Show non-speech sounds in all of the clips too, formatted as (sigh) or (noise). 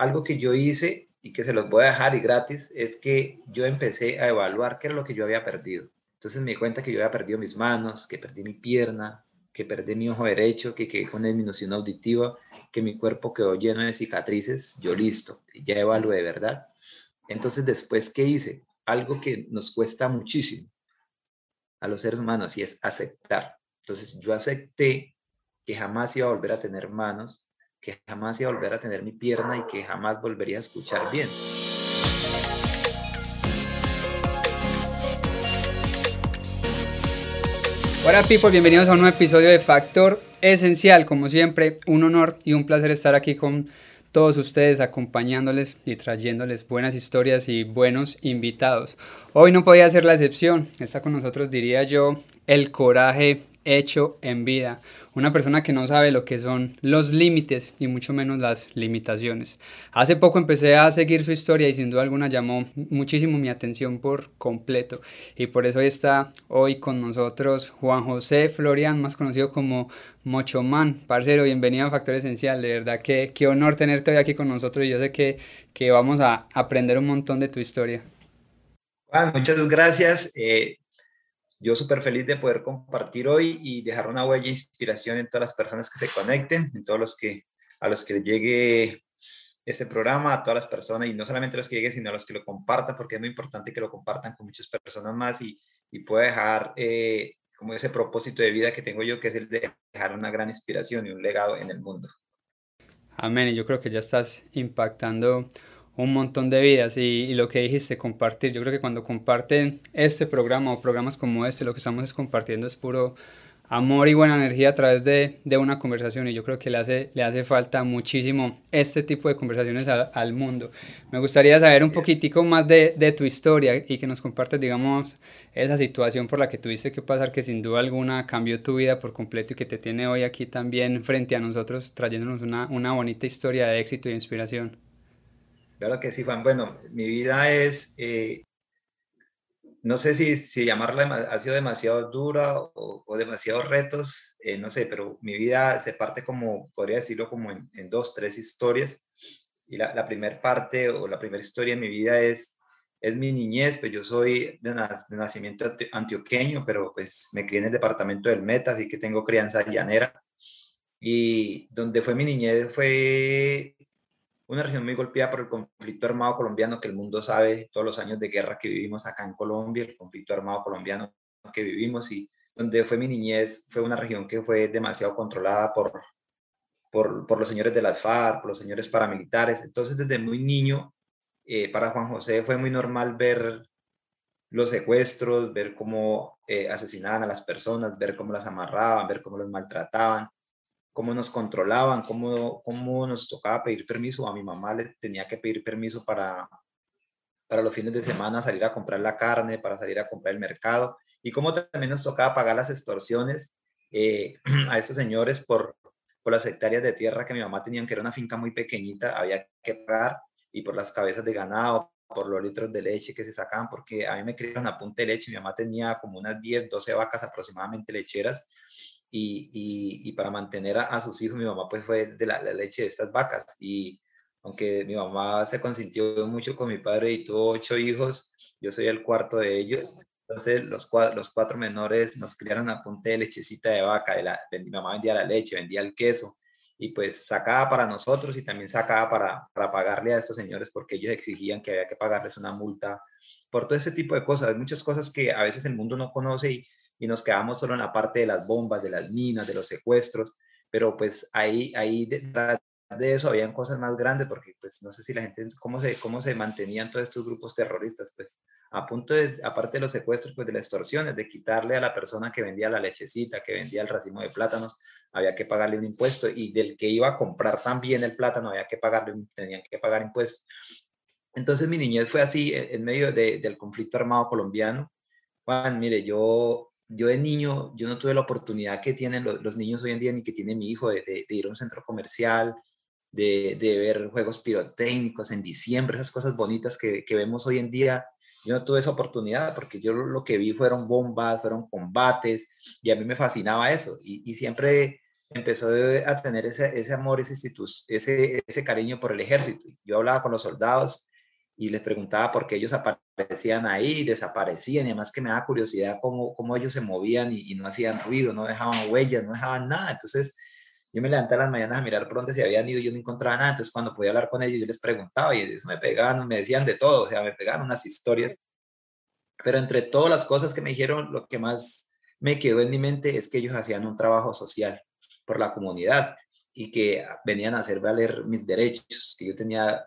algo que yo hice y que se los voy a dejar y gratis es que yo empecé a evaluar qué era lo que yo había perdido. Entonces me di cuenta que yo había perdido mis manos, que perdí mi pierna, que perdí mi ojo derecho, que quedé con disminución auditiva, que mi cuerpo quedó lleno de cicatrices. Yo listo, ya evalué de verdad. Entonces después, ¿qué hice? Algo que nos cuesta muchísimo a los seres humanos y es aceptar. Entonces yo acepté que jamás iba a volver a tener manos, que jamás iba a volver a tener mi pierna y que jamás volvería a escuchar bien. Hola people, bienvenidos a un nuevo episodio de Factor Esencial. Como siempre, un honor y un placer estar aquí con todos ustedes acompañándoles y trayéndoles buenas historias y buenos invitados. Hoy no podía ser la excepción. Está con nosotros, diría yo, el coraje hecho en vida una persona que no sabe lo que son los límites y mucho menos las limitaciones. Hace poco empecé a seguir su historia y sin duda alguna llamó muchísimo mi atención por completo y por eso está hoy con nosotros Juan José Florian, más conocido como Mochoman. Parcero, bienvenido a Factor Esencial, de verdad que qué honor tenerte hoy aquí con nosotros y yo sé que, que vamos a aprender un montón de tu historia. Juan, muchas gracias. Eh, yo súper feliz de poder compartir hoy y dejar una huella de inspiración en todas las personas que se conecten, en todos los que, a los que llegue este programa, a todas las personas, y no solamente a los que lleguen, sino a los que lo compartan, porque es muy importante que lo compartan con muchas personas más y, y pueda dejar eh, como ese propósito de vida que tengo yo, que es el de dejar una gran inspiración y un legado en el mundo. Amén, yo creo que ya estás impactando un montón de vidas y, lo que dijiste, compartir. Yo creo que cuando comparten este programa o programas como este, lo que estamos es compartiendo es puro amor y buena energía a través de, de una conversación y yo creo que le hace, le hace falta muchísimo este tipo de conversaciones al mundo. Me gustaría saber un poquitico más de, de, tu historia y que nos compartas, digamos, esa situación por la que tuviste que pasar que sin duda alguna cambió tu vida por completo y que te tiene hoy aquí también frente a nosotros trayéndonos una, una bonita historia de éxito y inspiración. Claro que sí, Juan. Bueno, mi vida es, eh, no sé si, si llamarla ha sido demasiado dura o, o demasiados retos, eh, no sé, pero mi vida se parte como, podría decirlo, como en, dos, tres historias. Y la, la primera parte o la primera historia de mi vida es, es mi niñez, pues yo soy de, nacimiento antioqueño, pero pues me crié en el departamento del Meta, así que tengo crianza llanera. Y donde fue mi niñez fue una región muy golpeada por el conflicto armado colombiano que el mundo sabe, todos los años de guerra que vivimos acá en Colombia, el conflicto armado colombiano que vivimos y donde fue mi niñez, fue una región que fue demasiado controlada por, por, por los señores de las FARC, por los señores paramilitares. Entonces, desde muy niño, eh, para Juan José fue muy normal ver los secuestros, ver cómo eh, asesinaban a las personas, ver cómo las amarraban, ver cómo los maltrataban cómo nos controlaban, cómo, cómo nos tocaba pedir permiso. A mi mamá le tenía que pedir permiso para, para los fines de semana salir a comprar la carne, para salir a comprar el mercado, y cómo también nos tocaba pagar las extorsiones eh, (clears throat) a esos señores por, por las hectáreas de tierra que mi mamá tenía, que era una finca muy pequeñita, había que pagar, y por las cabezas de ganado, por los litros de leche que se sacaban, porque a mí me criaron a punta de leche, mi mamá tenía como unas 10, 12 vacas aproximadamente lecheras, y, y, para mantener a, sus hijos, mi mamá pues fue de la, leche de estas vacas. Y aunque mi mamá se consintió mucho con mi padre y tuvo ocho hijos, yo soy el cuarto de ellos, entonces los cuatro, los cuatro menores nos criaron a punta de lechecita de vaca, de la, mi mamá vendía la leche, vendía el queso y pues sacaba para nosotros y también sacaba para, para pagarle a estos señores porque ellos exigían que había que pagarles una multa por todo ese tipo de cosas, hay muchas cosas que a veces el mundo no conoce y nos quedamos solo en la parte de las bombas, de las minas, de los secuestros, pero pues ahí, ahí detrás de eso habían cosas más grandes, porque pues no sé si la gente, cómo se, cómo se mantenían todos estos grupos terroristas, pues a punto de, aparte de los secuestros, pues de las extorsiones, de quitarle a la persona que vendía la lechecita, que vendía el racimo de plátanos, había que pagarle un impuesto, y del que iba a comprar también el plátano, había que pagarle, tenían que pagar impuestos. Entonces mi niñez fue así, en medio de, del conflicto armado colombiano. Juan, mire, yo yo de niño, yo no tuve la oportunidad que tienen los, niños hoy en día, ni que tiene mi hijo, de, ir a un centro comercial, de, ver juegos pirotécnicos en diciembre, esas cosas bonitas que, vemos hoy en día. Yo no tuve esa oportunidad porque yo lo que vi fueron bombas, fueron combates y a mí me fascinaba eso. Y, siempre empezó a tener ese, ese amor, ese, ese, ese cariño por el ejército. Yo hablaba con los soldados y les preguntaba por qué ellos aparecían ahí, desaparecían, y además que me daba curiosidad cómo, cómo ellos se movían y, no hacían ruido, no dejaban huellas, no dejaban nada. Entonces yo me levanté a las mañanas a mirar por dónde se habían ido y yo no encontraba nada. Entonces cuando podía hablar con ellos yo les preguntaba y eso me pegaban, me decían de todo, o sea, me pegaban unas historias. Pero entre todas las cosas que me dijeron, lo que más me quedó en mi mente es que ellos hacían un trabajo social por la comunidad y que venían a hacer valer mis derechos, que yo tenía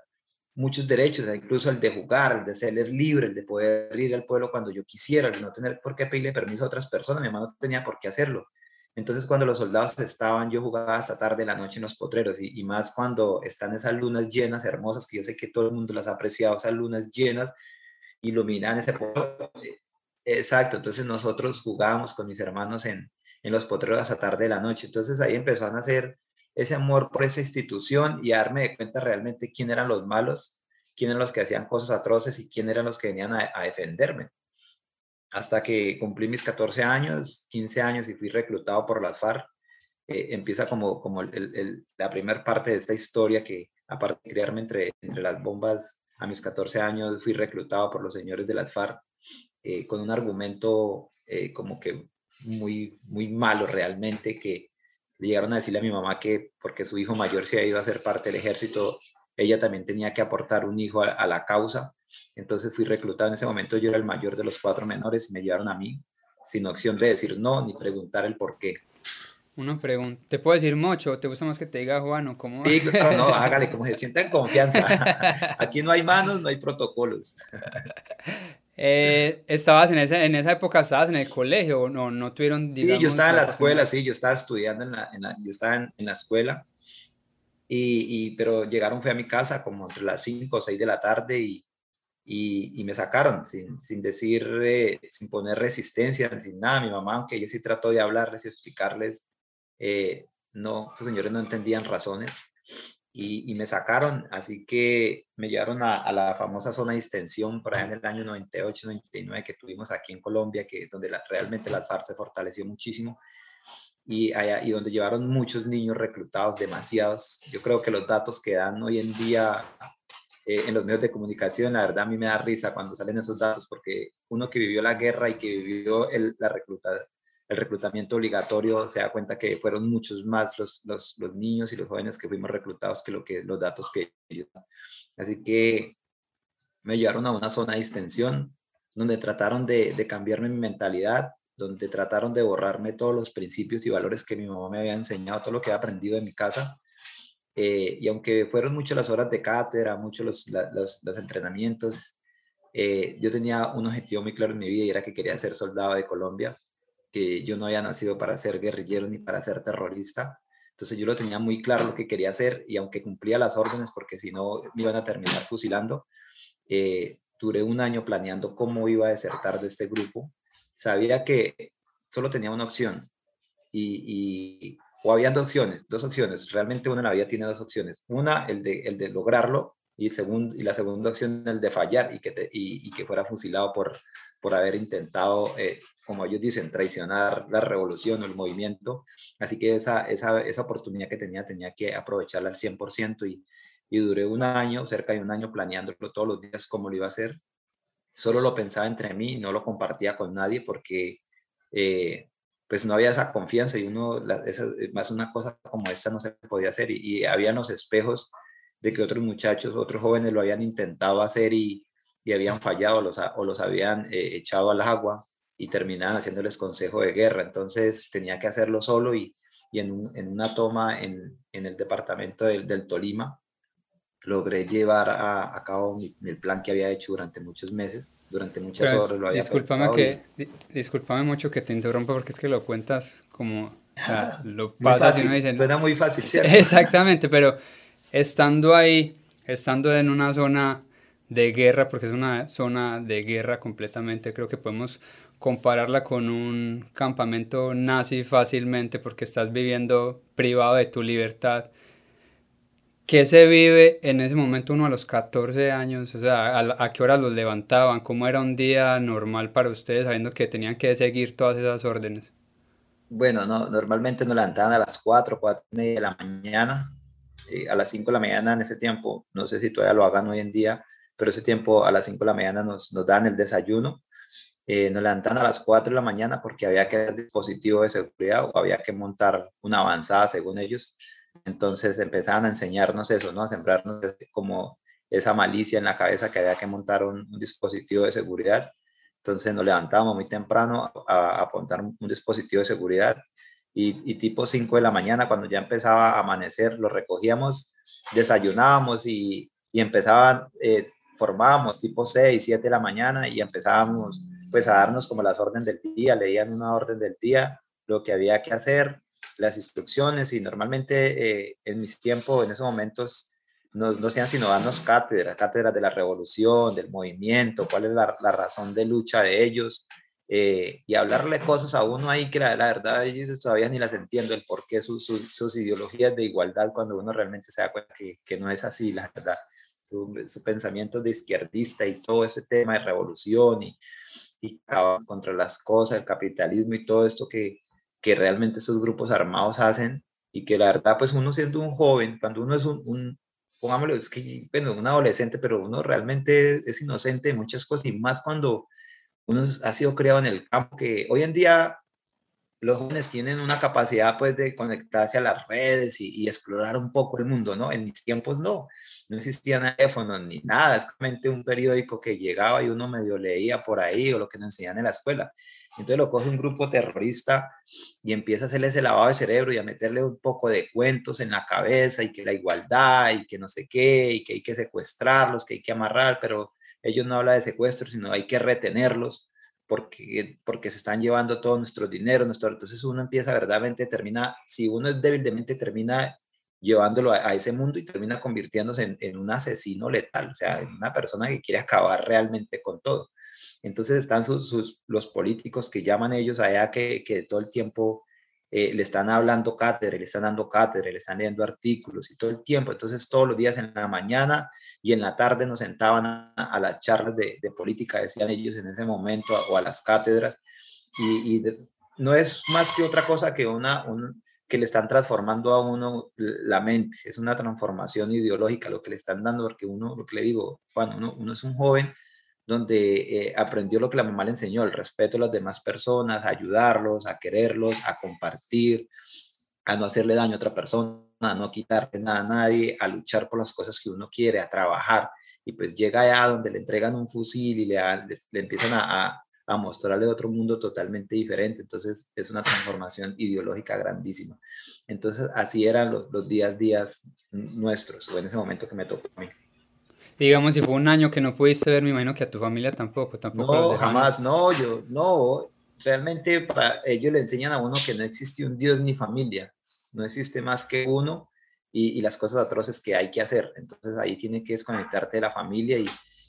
muchos derechos, incluso el de jugar, el de ser libre, el de poder ir al pueblo cuando yo quisiera, el de no tener por qué pedirle permiso a otras personas, mi mamá no tenía por qué hacerlo. Entonces cuando los soldados estaban, yo jugaba hasta tarde de la noche en los potreros y, más cuando están esas lunas llenas, hermosas, que yo sé que todo el mundo las ha apreciado, esas lunas llenas, iluminan ese pueblo. Exacto, entonces nosotros jugábamos con mis hermanos en, en los potreros hasta tarde de la noche. Entonces ahí empezó a nacer ese amor por esa institución y darme de cuenta realmente quién eran los malos, quién eran los que hacían cosas atroces y quién eran los que venían a, defenderme. Hasta que cumplí mis 14 años, 15 años y fui reclutado por las FARC. Eh, empieza como, como la primera parte de esta historia que, aparte de criarme entre, entre las bombas, a mis 14 años fui reclutado por los señores de las FARC eh, con un argumento eh, como que muy, muy malo realmente, que llegaron a decirle a mi mamá que porque su hijo mayor se ha ido a ser parte del ejército, ella también tenía que aportar un hijo a, la causa. Entonces fui reclutado en ese momento, yo era el mayor de los cuatro menores y me llevaron a mí sin opción de decir no ni preguntar el por qué. Una pregunta, ¿te puedo decir mucho? ¿Te gusta más que te diga Juan o cómo? Sí, no, no, (laughs) hágale, como se sienta en confianza. (laughs) Aquí no hay manos, no hay protocolos. (laughs) Eh, ¿Estabas en esa, en esa época, estabas en el colegio o no, no tuvieron, digamos, Sí, yo estaba en la escuela, sí, yo estaba estudiando en la, en la yo estaba en, en la escuela, y, y, pero llegaron, fui a mi casa como entre las 5 o 6 de la tarde y, y, y me sacaron sin, sin decir, eh, sin poner resistencia, sin nada. Mi mamá, aunque ella sí trató de hablarles y explicarles, eh, no, esos señores no entendían razones y, me sacaron, así que me llevaron a, la famosa zona de extensión por allá en el año 98, 99 que tuvimos aquí en Colombia, que donde realmente la FARC se fortaleció muchísimo y, allá, y donde llevaron muchos niños reclutados, demasiados. Yo creo que los datos que dan hoy en día eh, en los medios de comunicación, la verdad a mí me da risa cuando salen esos datos, porque uno que vivió la guerra y que vivió el, la recluta, el reclutamiento obligatorio, se da cuenta que fueron muchos más los, los, los, niños y los jóvenes que fuimos reclutados que, lo que los datos que ellos. Así que me llevaron a una zona de extensión donde trataron de, de cambiarme mi mentalidad, donde trataron de borrarme todos los principios y valores que mi mamá me había enseñado, todo lo que he aprendido en mi casa. Eh, y aunque fueron muchas las horas de cátedra, muchos los, los, los entrenamientos, eh, yo tenía un objetivo muy claro en mi vida y era que quería ser soldado de Colombia que yo no había nacido para ser guerrillero ni para ser terrorista. Entonces yo lo tenía muy claro lo que quería hacer y aunque cumplía las órdenes, porque si no me iban a terminar fusilando, eh, duré un año planeando cómo iba a desertar de este grupo. Sabía que solo tenía una opción y, o había dos opciones, dos opciones. Realmente una en la vida tiene dos opciones. Una, el de, el de lograrlo y, segundo, y la segunda opción, el de fallar y que, y, que fuera fusilado por, por haber intentado eh, como ellos dicen, traicionar la revolución o el movimiento. Así que esa, esa, esa oportunidad que tenía, tenía que aprovecharla al 100% y, y duré un año, cerca de un año planeándolo todos los días cómo lo iba a hacer. Solo lo pensaba entre mí, no lo compartía con nadie porque eh, pues no había esa confianza y uno, más una cosa como esta no se podía hacer y, y había los espejos de que otros muchachos, otros jóvenes lo habían intentado hacer y, y habían fallado los, o los habían eh, echado al agua y terminaban haciéndoles consejo de guerra. Entonces tenía que hacerlo solo y, y en, en, una toma en, en el departamento del, del, Tolima logré llevar a, a cabo mi, el plan que había hecho durante muchos meses, durante muchas horas lo había discúlpame que Discúlpame mucho que te interrumpa porque es que lo cuentas como (laughs) lo pasas y no dicen... Suena muy fácil, ¿cierto? Exactamente, pero estando ahí, estando en una zona de guerra, porque es una zona de guerra completamente, creo que podemos compararla con un campamento nazi fácilmente porque estás viviendo privado de tu libertad. ¿Qué se vive en ese momento uno a los 14 años? O sea, ¿a, qué hora los levantaban? ¿Cómo era un día normal para ustedes sabiendo que tenían que seguir todas esas órdenes? Bueno, no, normalmente nos levantaban a las 4, 4 y media de la mañana. Eh, a las 5 de la mañana en ese tiempo, no sé si todavía lo hagan hoy en día, pero ese tiempo a las 5 de la mañana nos, dan el desayuno. Eh, nos levantan a las 4 de la mañana porque había que dar dispositivo de seguridad o había que montar una avanzada según ellos. Entonces empezaban a enseñarnos eso, ¿no? A sembrarnos como esa malicia en la cabeza que había que montar un, un dispositivo de seguridad entonces nos levantábamos muy temprano a, apuntar un, dispositivo de seguridad y, tipo 5 de la mañana, cuando ya empezaba a amanecer, lo recogíamos, desayunábamos y, y empezaban, eh, formábamos tipo 6, 7 de la mañana y empezábamos pues a darnos como las órdenes del día, leían una orden del día, lo que había que hacer, las instrucciones y normalmente eh, en mis tiempos, en esos momentos, no, no sean sino darnos cátedras, cátedras de la revolución, del movimiento, cuál es la, la razón de lucha de ellos, eh, y hablarle cosas a uno ahí que la, la, verdad ellos todavía ni las entiendo, el por qué sus, sus, ideologías de igualdad cuando uno realmente se da cuenta que, que no es así, la verdad. Su, su, pensamiento de izquierdista y todo ese tema de revolución y, y contra las cosas, el capitalismo y todo esto que, que realmente esos grupos armados hacen y que la verdad, pues uno siendo un joven, cuando uno es un, un, pongámoslo, es que, bueno, un adolescente, pero uno realmente es inocente de muchas cosas y más cuando uno ha sido criado en el campo, que hoy en día los jóvenes tienen una capacidad pues de conectarse a las redes y, explorar un poco el mundo, ¿no? En mis tiempos no, no existían teléfonos ni nada, es simplemente un periódico que llegaba y uno medio leía por ahí o lo que nos enseñan en la escuela. Entonces lo coge un grupo terrorista y empieza a hacerle ese lavado de cerebro y a meterle un poco de cuentos en la cabeza y que la igualdad y que no sé qué y que hay que secuestrarlos, que hay que amarrar, pero ellos no hablan de secuestro, sino hay que retenerlos porque, porque se están llevando todo nuestro dinero, nuestro, entonces uno empieza verdaderamente, termina, si uno es débilmente, termina llevándolo a, ese mundo y termina convirtiéndose en, en, un asesino letal, o sea, en una persona que quiere acabar realmente con todo. Entonces están sus, sus, los políticos que llaman ellos allá que, que todo el tiempo eh, le están hablando cátedra, le están dando cátedra, le están leyendo artículos y todo el tiempo. Entonces todos los días en la mañana y en la tarde nos sentaban a, a las charlas de, política, decían ellos en ese momento, o a las cátedras. Y, no es más que otra cosa que una, un, que le están transformando a uno la mente, es una transformación ideológica lo que le están dando, porque uno, lo que le digo, cuando uno, uno es un joven, donde eh, aprendió lo que la mamá le enseñó, el respeto a las demás personas, a ayudarlos, a quererlos, a compartir, a no hacerle daño a otra persona, a no quitarle nada a nadie, a luchar por las cosas que uno quiere, a trabajar. Y pues llega allá donde le entregan un fusil y le, le, le empiezan a, a, a, mostrarle otro mundo totalmente diferente. Entonces es una transformación ideológica grandísima. Entonces así eran los, los días, días nuestros, o en ese momento que me tocó a mí digamos, si fue un año que no pudiste ver, me imagino que a tu familia tampoco, tampoco. No, jamás, no, yo, no, realmente para ellos le enseñan a uno que no existe un Dios ni familia, no existe más que uno y, las cosas atroces que hay que hacer. Entonces ahí tiene que desconectarte de la familia y,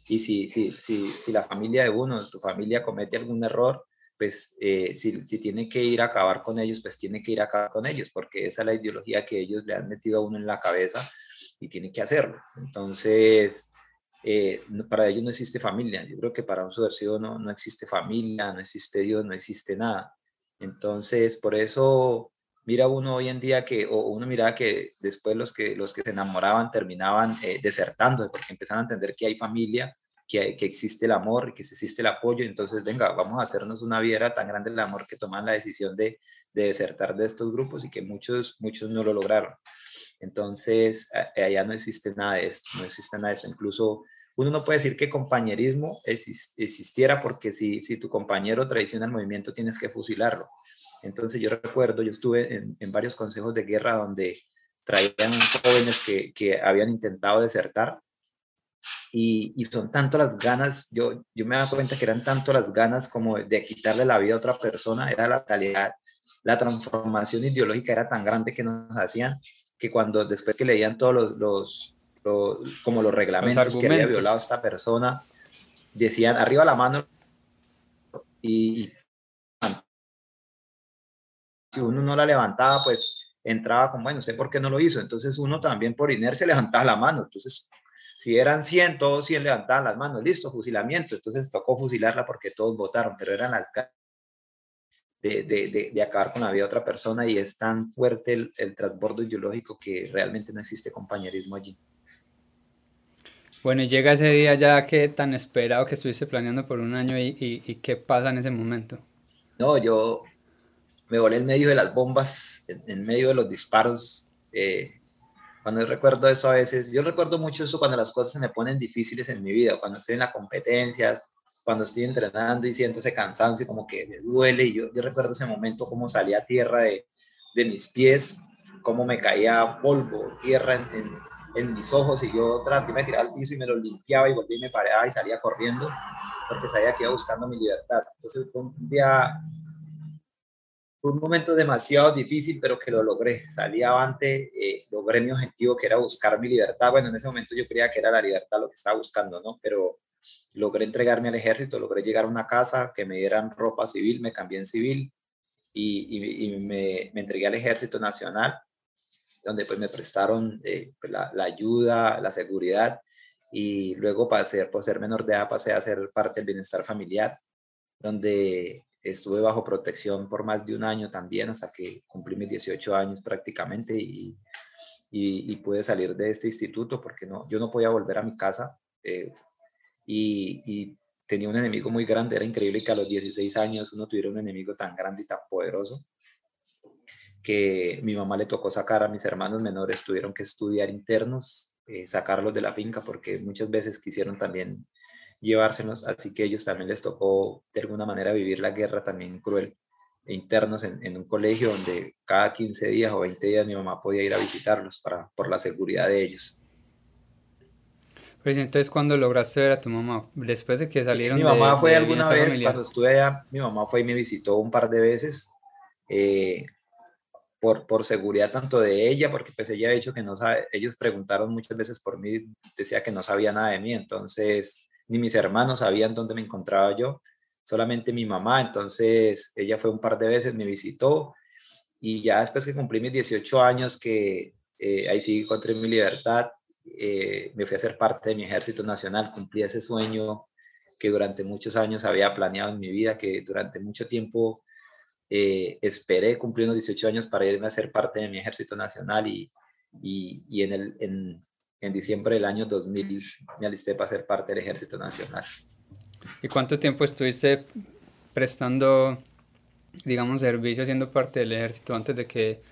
y si, si, si, si la familia de uno, tu familia comete algún error, pues eh, si, si, tiene que ir a acabar con ellos, pues tiene que ir a acabar con ellos, porque esa es la ideología que ellos le han metido a uno en la cabeza y tiene que hacerlo. Entonces, eh, para ellos no existe familia. Yo creo que para un subversivo no, no existe familia, no existe Dios, no existe nada. Entonces, por eso mira uno hoy en día que, o uno mira que después los que, los que se enamoraban terminaban eh, desertando, porque empezaban a entender que hay familia, que, que existe el amor que existe el apoyo. Entonces, venga, vamos a hacernos una vida tan grande el amor que toman la decisión de, de desertar de estos grupos y que muchos, muchos no lo lograron. Entonces, allá no existe nada de esto, no existe nada de eso. Incluso uno no puede decir que compañerismo existiera porque si, si tu compañero traiciona el movimiento tienes que fusilarlo. Entonces yo recuerdo, yo estuve en, varios consejos de guerra donde traían jóvenes que, que habían intentado desertar y, y, son tanto las ganas, yo, yo me daba cuenta que eran tanto las ganas como de quitarle la vida a otra persona, era la calidad, la transformación ideológica era tan grande que nos hacían que cuando después que leían todos los lo, como los reglamentos los que había violado esta persona, decían arriba la mano y, si uno no la levantaba, pues entraba como, bueno, ¿usted por qué no lo hizo? Entonces uno también por inercia (laughs) levantaba la mano. Entonces, si eran 100, todos 100 levantaban las manos, listo, fusilamiento. Entonces tocó fusilarla porque todos votaron, pero eran las de, acabar con la vida de otra persona y es tan fuerte el, el transbordo ideológico que realmente no existe compañerismo allí. Bueno, y llega ese día ya que tan esperado que estuviste planeando por un año y, y, qué pasa en ese momento. No, yo me volé en medio de las bombas, en, medio de los disparos. Eh, cuando recuerdo eso a veces, yo recuerdo mucho eso cuando las cosas se me ponen difíciles en mi vida, cuando estoy en las competencias, cuando estoy entrenando y siento ese cansancio como que me duele. Y yo, yo recuerdo ese momento, cómo salía tierra de, de mis pies, cómo me caía polvo, tierra en, mis ojos y yo traté de tirar al piso y me lo limpiaba y volví y me paraba y salía corriendo porque sabía que iba buscando mi libertad. Entonces fue un día, fue un momento demasiado difícil, pero que lo logré. Salí avante, eh, logré mi objetivo que era buscar mi libertad. Bueno, en ese momento yo creía que era la libertad lo que estaba buscando, ¿no? Pero logré entregarme al ejército, logré llegar a una casa, que me dieran ropa civil, me cambié en civil y, me, entregué al ejército nacional, donde pues me prestaron eh, pues, la, ayuda, la seguridad y luego pasé, por ser menor de edad, pasé a ser parte del bienestar familiar, donde estuve bajo protección por más de un año también, hasta que cumplí mis 18 años prácticamente y, y, pude salir de este instituto porque no, yo no podía volver a mi casa. Eh, y, tenía un enemigo muy grande, era increíble que a los 16 años uno tuviera un enemigo tan grande y tan poderoso que mi mamá le tocó sacar a mis hermanos menores, tuvieron que estudiar internos, eh, sacarlos de la finca porque muchas veces quisieron también llevárselos, así que ellos también les tocó de alguna manera vivir la guerra también cruel e internos en, en, un colegio donde cada 15 días o 20 días mi mamá podía ir a visitarlos para, por la seguridad de ellos. Pues entonces, ¿cuándo lograste ver a tu mamá? Después de que salieron Mi mamá fue alguna vez, cuando estuve allá, mi mamá fue y me visitó un par de veces, eh, por, por seguridad tanto de ella, porque pues ella ha dicho que no sabe, ellos preguntaron muchas veces por mí, decía que no sabía nada de mí, entonces ni mis hermanos sabían dónde me encontraba yo, solamente mi mamá, entonces ella fue un par de veces, me visitó, y ya después que cumplí mis 18 años, que eh, ahí sí encontré mi libertad, eh, me fui a ser parte de mi ejército nacional, cumplí ese sueño que durante muchos años había planeado en mi vida, que durante mucho tiempo eh, esperé cumplir unos 18 años para irme a ser parte de mi ejército nacional y, y, en, el, en, en, diciembre del año 2000 me alisté para ser parte del ejército nacional. ¿Y cuánto tiempo estuviste prestando, digamos, servicio, siendo parte del ejército antes de que...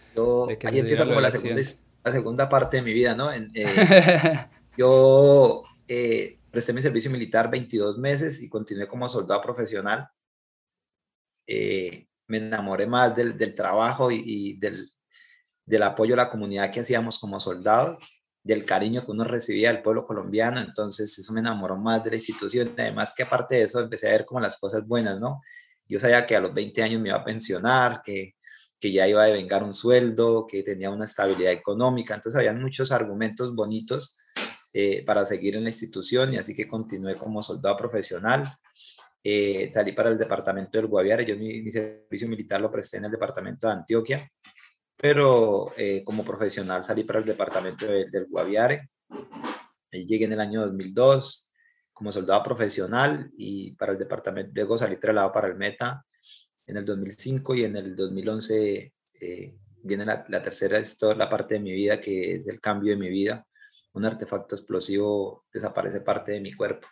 de que ahí empieza como la segunda, la segunda parte de mi vida, ¿no? Eh, (laughs) yo eh, presté mi servicio militar 22 meses y continué como soldado profesional. Eh, me enamoré más del, del trabajo y, del, del, apoyo a la comunidad que hacíamos como soldados, del cariño que uno recibía del pueblo colombiano, entonces eso me enamoró más de la institución. Además que aparte de eso empecé a ver como las cosas buenas, ¿no? Yo sabía que a los 20 años me iba a pensionar, que que ya iba a devengar un sueldo, que tenía una estabilidad económica. Entonces, habían muchos argumentos bonitos eh, para seguir en la institución y así que continué como soldado profesional. Eh, salí para el departamento del Guaviare. Yo mi, servicio militar lo presté en el departamento de Antioquia, pero eh, como profesional salí para el departamento del Guaviare. llegué en el año 2002 como soldado profesional y para el departamento, luego salí trasladado para el Meta en el 2005 y en el 2011 eh, viene la, tercera, es toda la parte de mi vida que es el cambio de mi vida. Un artefacto explosivo desaparece parte de mi cuerpo.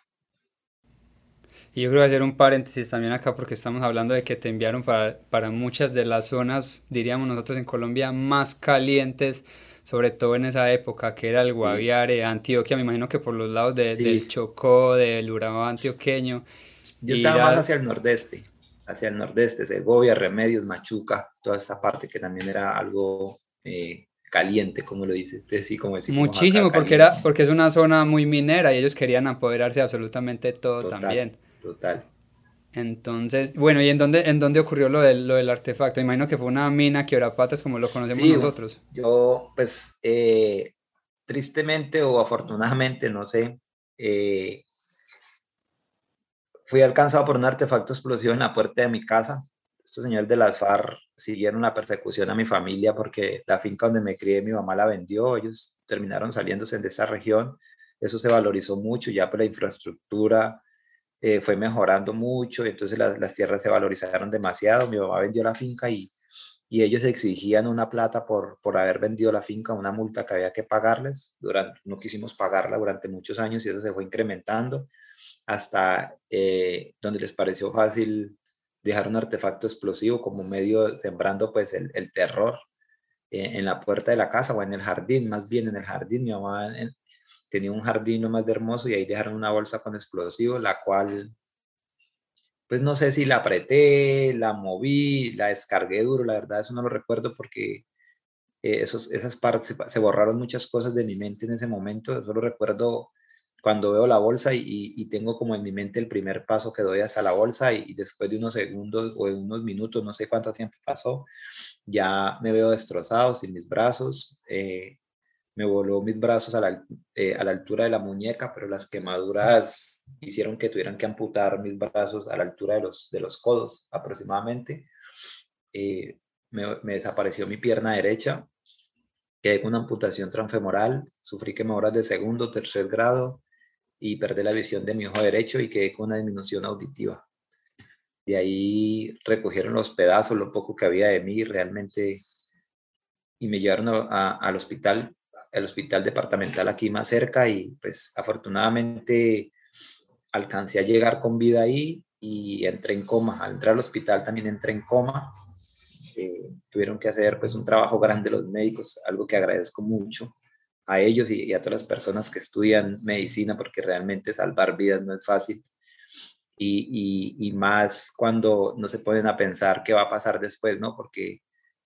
Y yo creo que hacer un paréntesis también acá porque estamos hablando de que te enviaron para, para muchas de las zonas, diríamos nosotros en Colombia, más calientes, sobre todo en esa época, que era el Guaviare, Antioquia, me imagino que por los lados de, del Chocó, del Urabá antioqueño. Yo estaba más hacia el nordeste hacia el nordeste, Segovia, Remedios, Machuca, toda esa parte que también era algo eh, caliente, como lo dices, sí, como Muchísimo, porque, era, porque es una zona muy minera y ellos querían apoderarse absolutamente todo también. Total. Entonces, bueno, ¿y en dónde, en dónde ocurrió lo del, lo del artefacto? Imagino que fue una mina patas como lo conocemos nosotros. Yo, pues, eh, tristemente o afortunadamente, no sé, eh, Fui alcanzado por un artefacto explosivo en la puerta de mi casa. Estos señores de las FARC siguieron la persecución a mi familia porque la finca donde me crié mi mamá la vendió, ellos terminaron saliéndose de esa región. Eso se valorizó mucho ya por la infraestructura eh, fue mejorando mucho, entonces las, las, tierras se valorizaron demasiado, mi mamá vendió la finca y, y ellos exigían una plata por, por haber vendido la finca, una multa que había que pagarles, durante, no quisimos pagarla durante muchos años y eso se fue incrementando hasta eh, donde les pareció fácil dejar un artefacto explosivo como medio sembrando pues el, el terror eh, en la puerta de la casa o en el jardín, más bien en el jardín, mi mamá tenía un jardín más de hermoso y ahí dejaron una bolsa con explosivo, la cual, pues no sé si la apreté, la moví, la descargué duro, la verdad eso no lo recuerdo porque eh, esos, esas partes se, borraron muchas cosas de mi mente en ese momento, solo recuerdo cuando veo la bolsa y, tengo como en mi mente el primer paso que doy hacia la bolsa y, después de unos segundos o de unos minutos, no sé cuánto tiempo pasó, ya me veo destrozado sin mis brazos, eh, me voló mis brazos a la, eh, a la, altura de la muñeca, pero las quemaduras hicieron que tuvieran que amputar mis brazos a la altura de los, de los codos aproximadamente. Eh, me, desapareció mi pierna derecha, quedé con una amputación transfemoral, sufrí quemaduras de segundo, tercer grado y perdí la visión de mi ojo derecho y quedé con una disminución auditiva. De ahí recogieron los pedazos, lo poco que había de mí realmente y me llevaron al hospital el hospital departamental aquí más cerca y pues afortunadamente alcancé a llegar con vida ahí y entré en coma. Al entrar al hospital también entré en coma. Eh, tuvieron que hacer pues un trabajo grande los médicos, algo que agradezco mucho a ellos y, a todas las personas que estudian medicina porque realmente salvar vidas no es fácil. Y, y, y, más cuando no se ponen a pensar qué va a pasar después, ¿no? Porque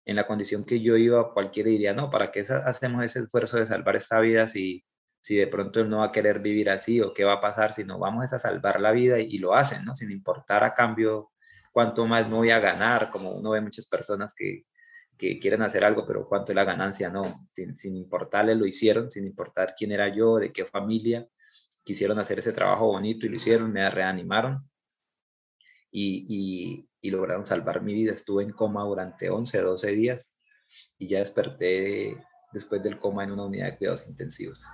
en la condición que yo iba, cualquiera diría, no, ¿para qué hacemos ese esfuerzo de salvar esta vida si, si de pronto él no va a querer vivir así o qué va a pasar si no vamos a salvar la vida y, lo hacen, ¿no? Sin importar a cambio cuánto más me voy a ganar, como uno ve muchas personas que, que quieren hacer algo, pero cuánto es la ganancia, no, sin, sin importarle lo hicieron, sin importar quién era yo, de qué familia, quisieron hacer ese trabajo bonito y lo hicieron, me reanimaron y, y lograron salvar mi vida. Estuve en coma durante 11, 12 días y ya desperté después del coma en una unidad de cuidados intensivos.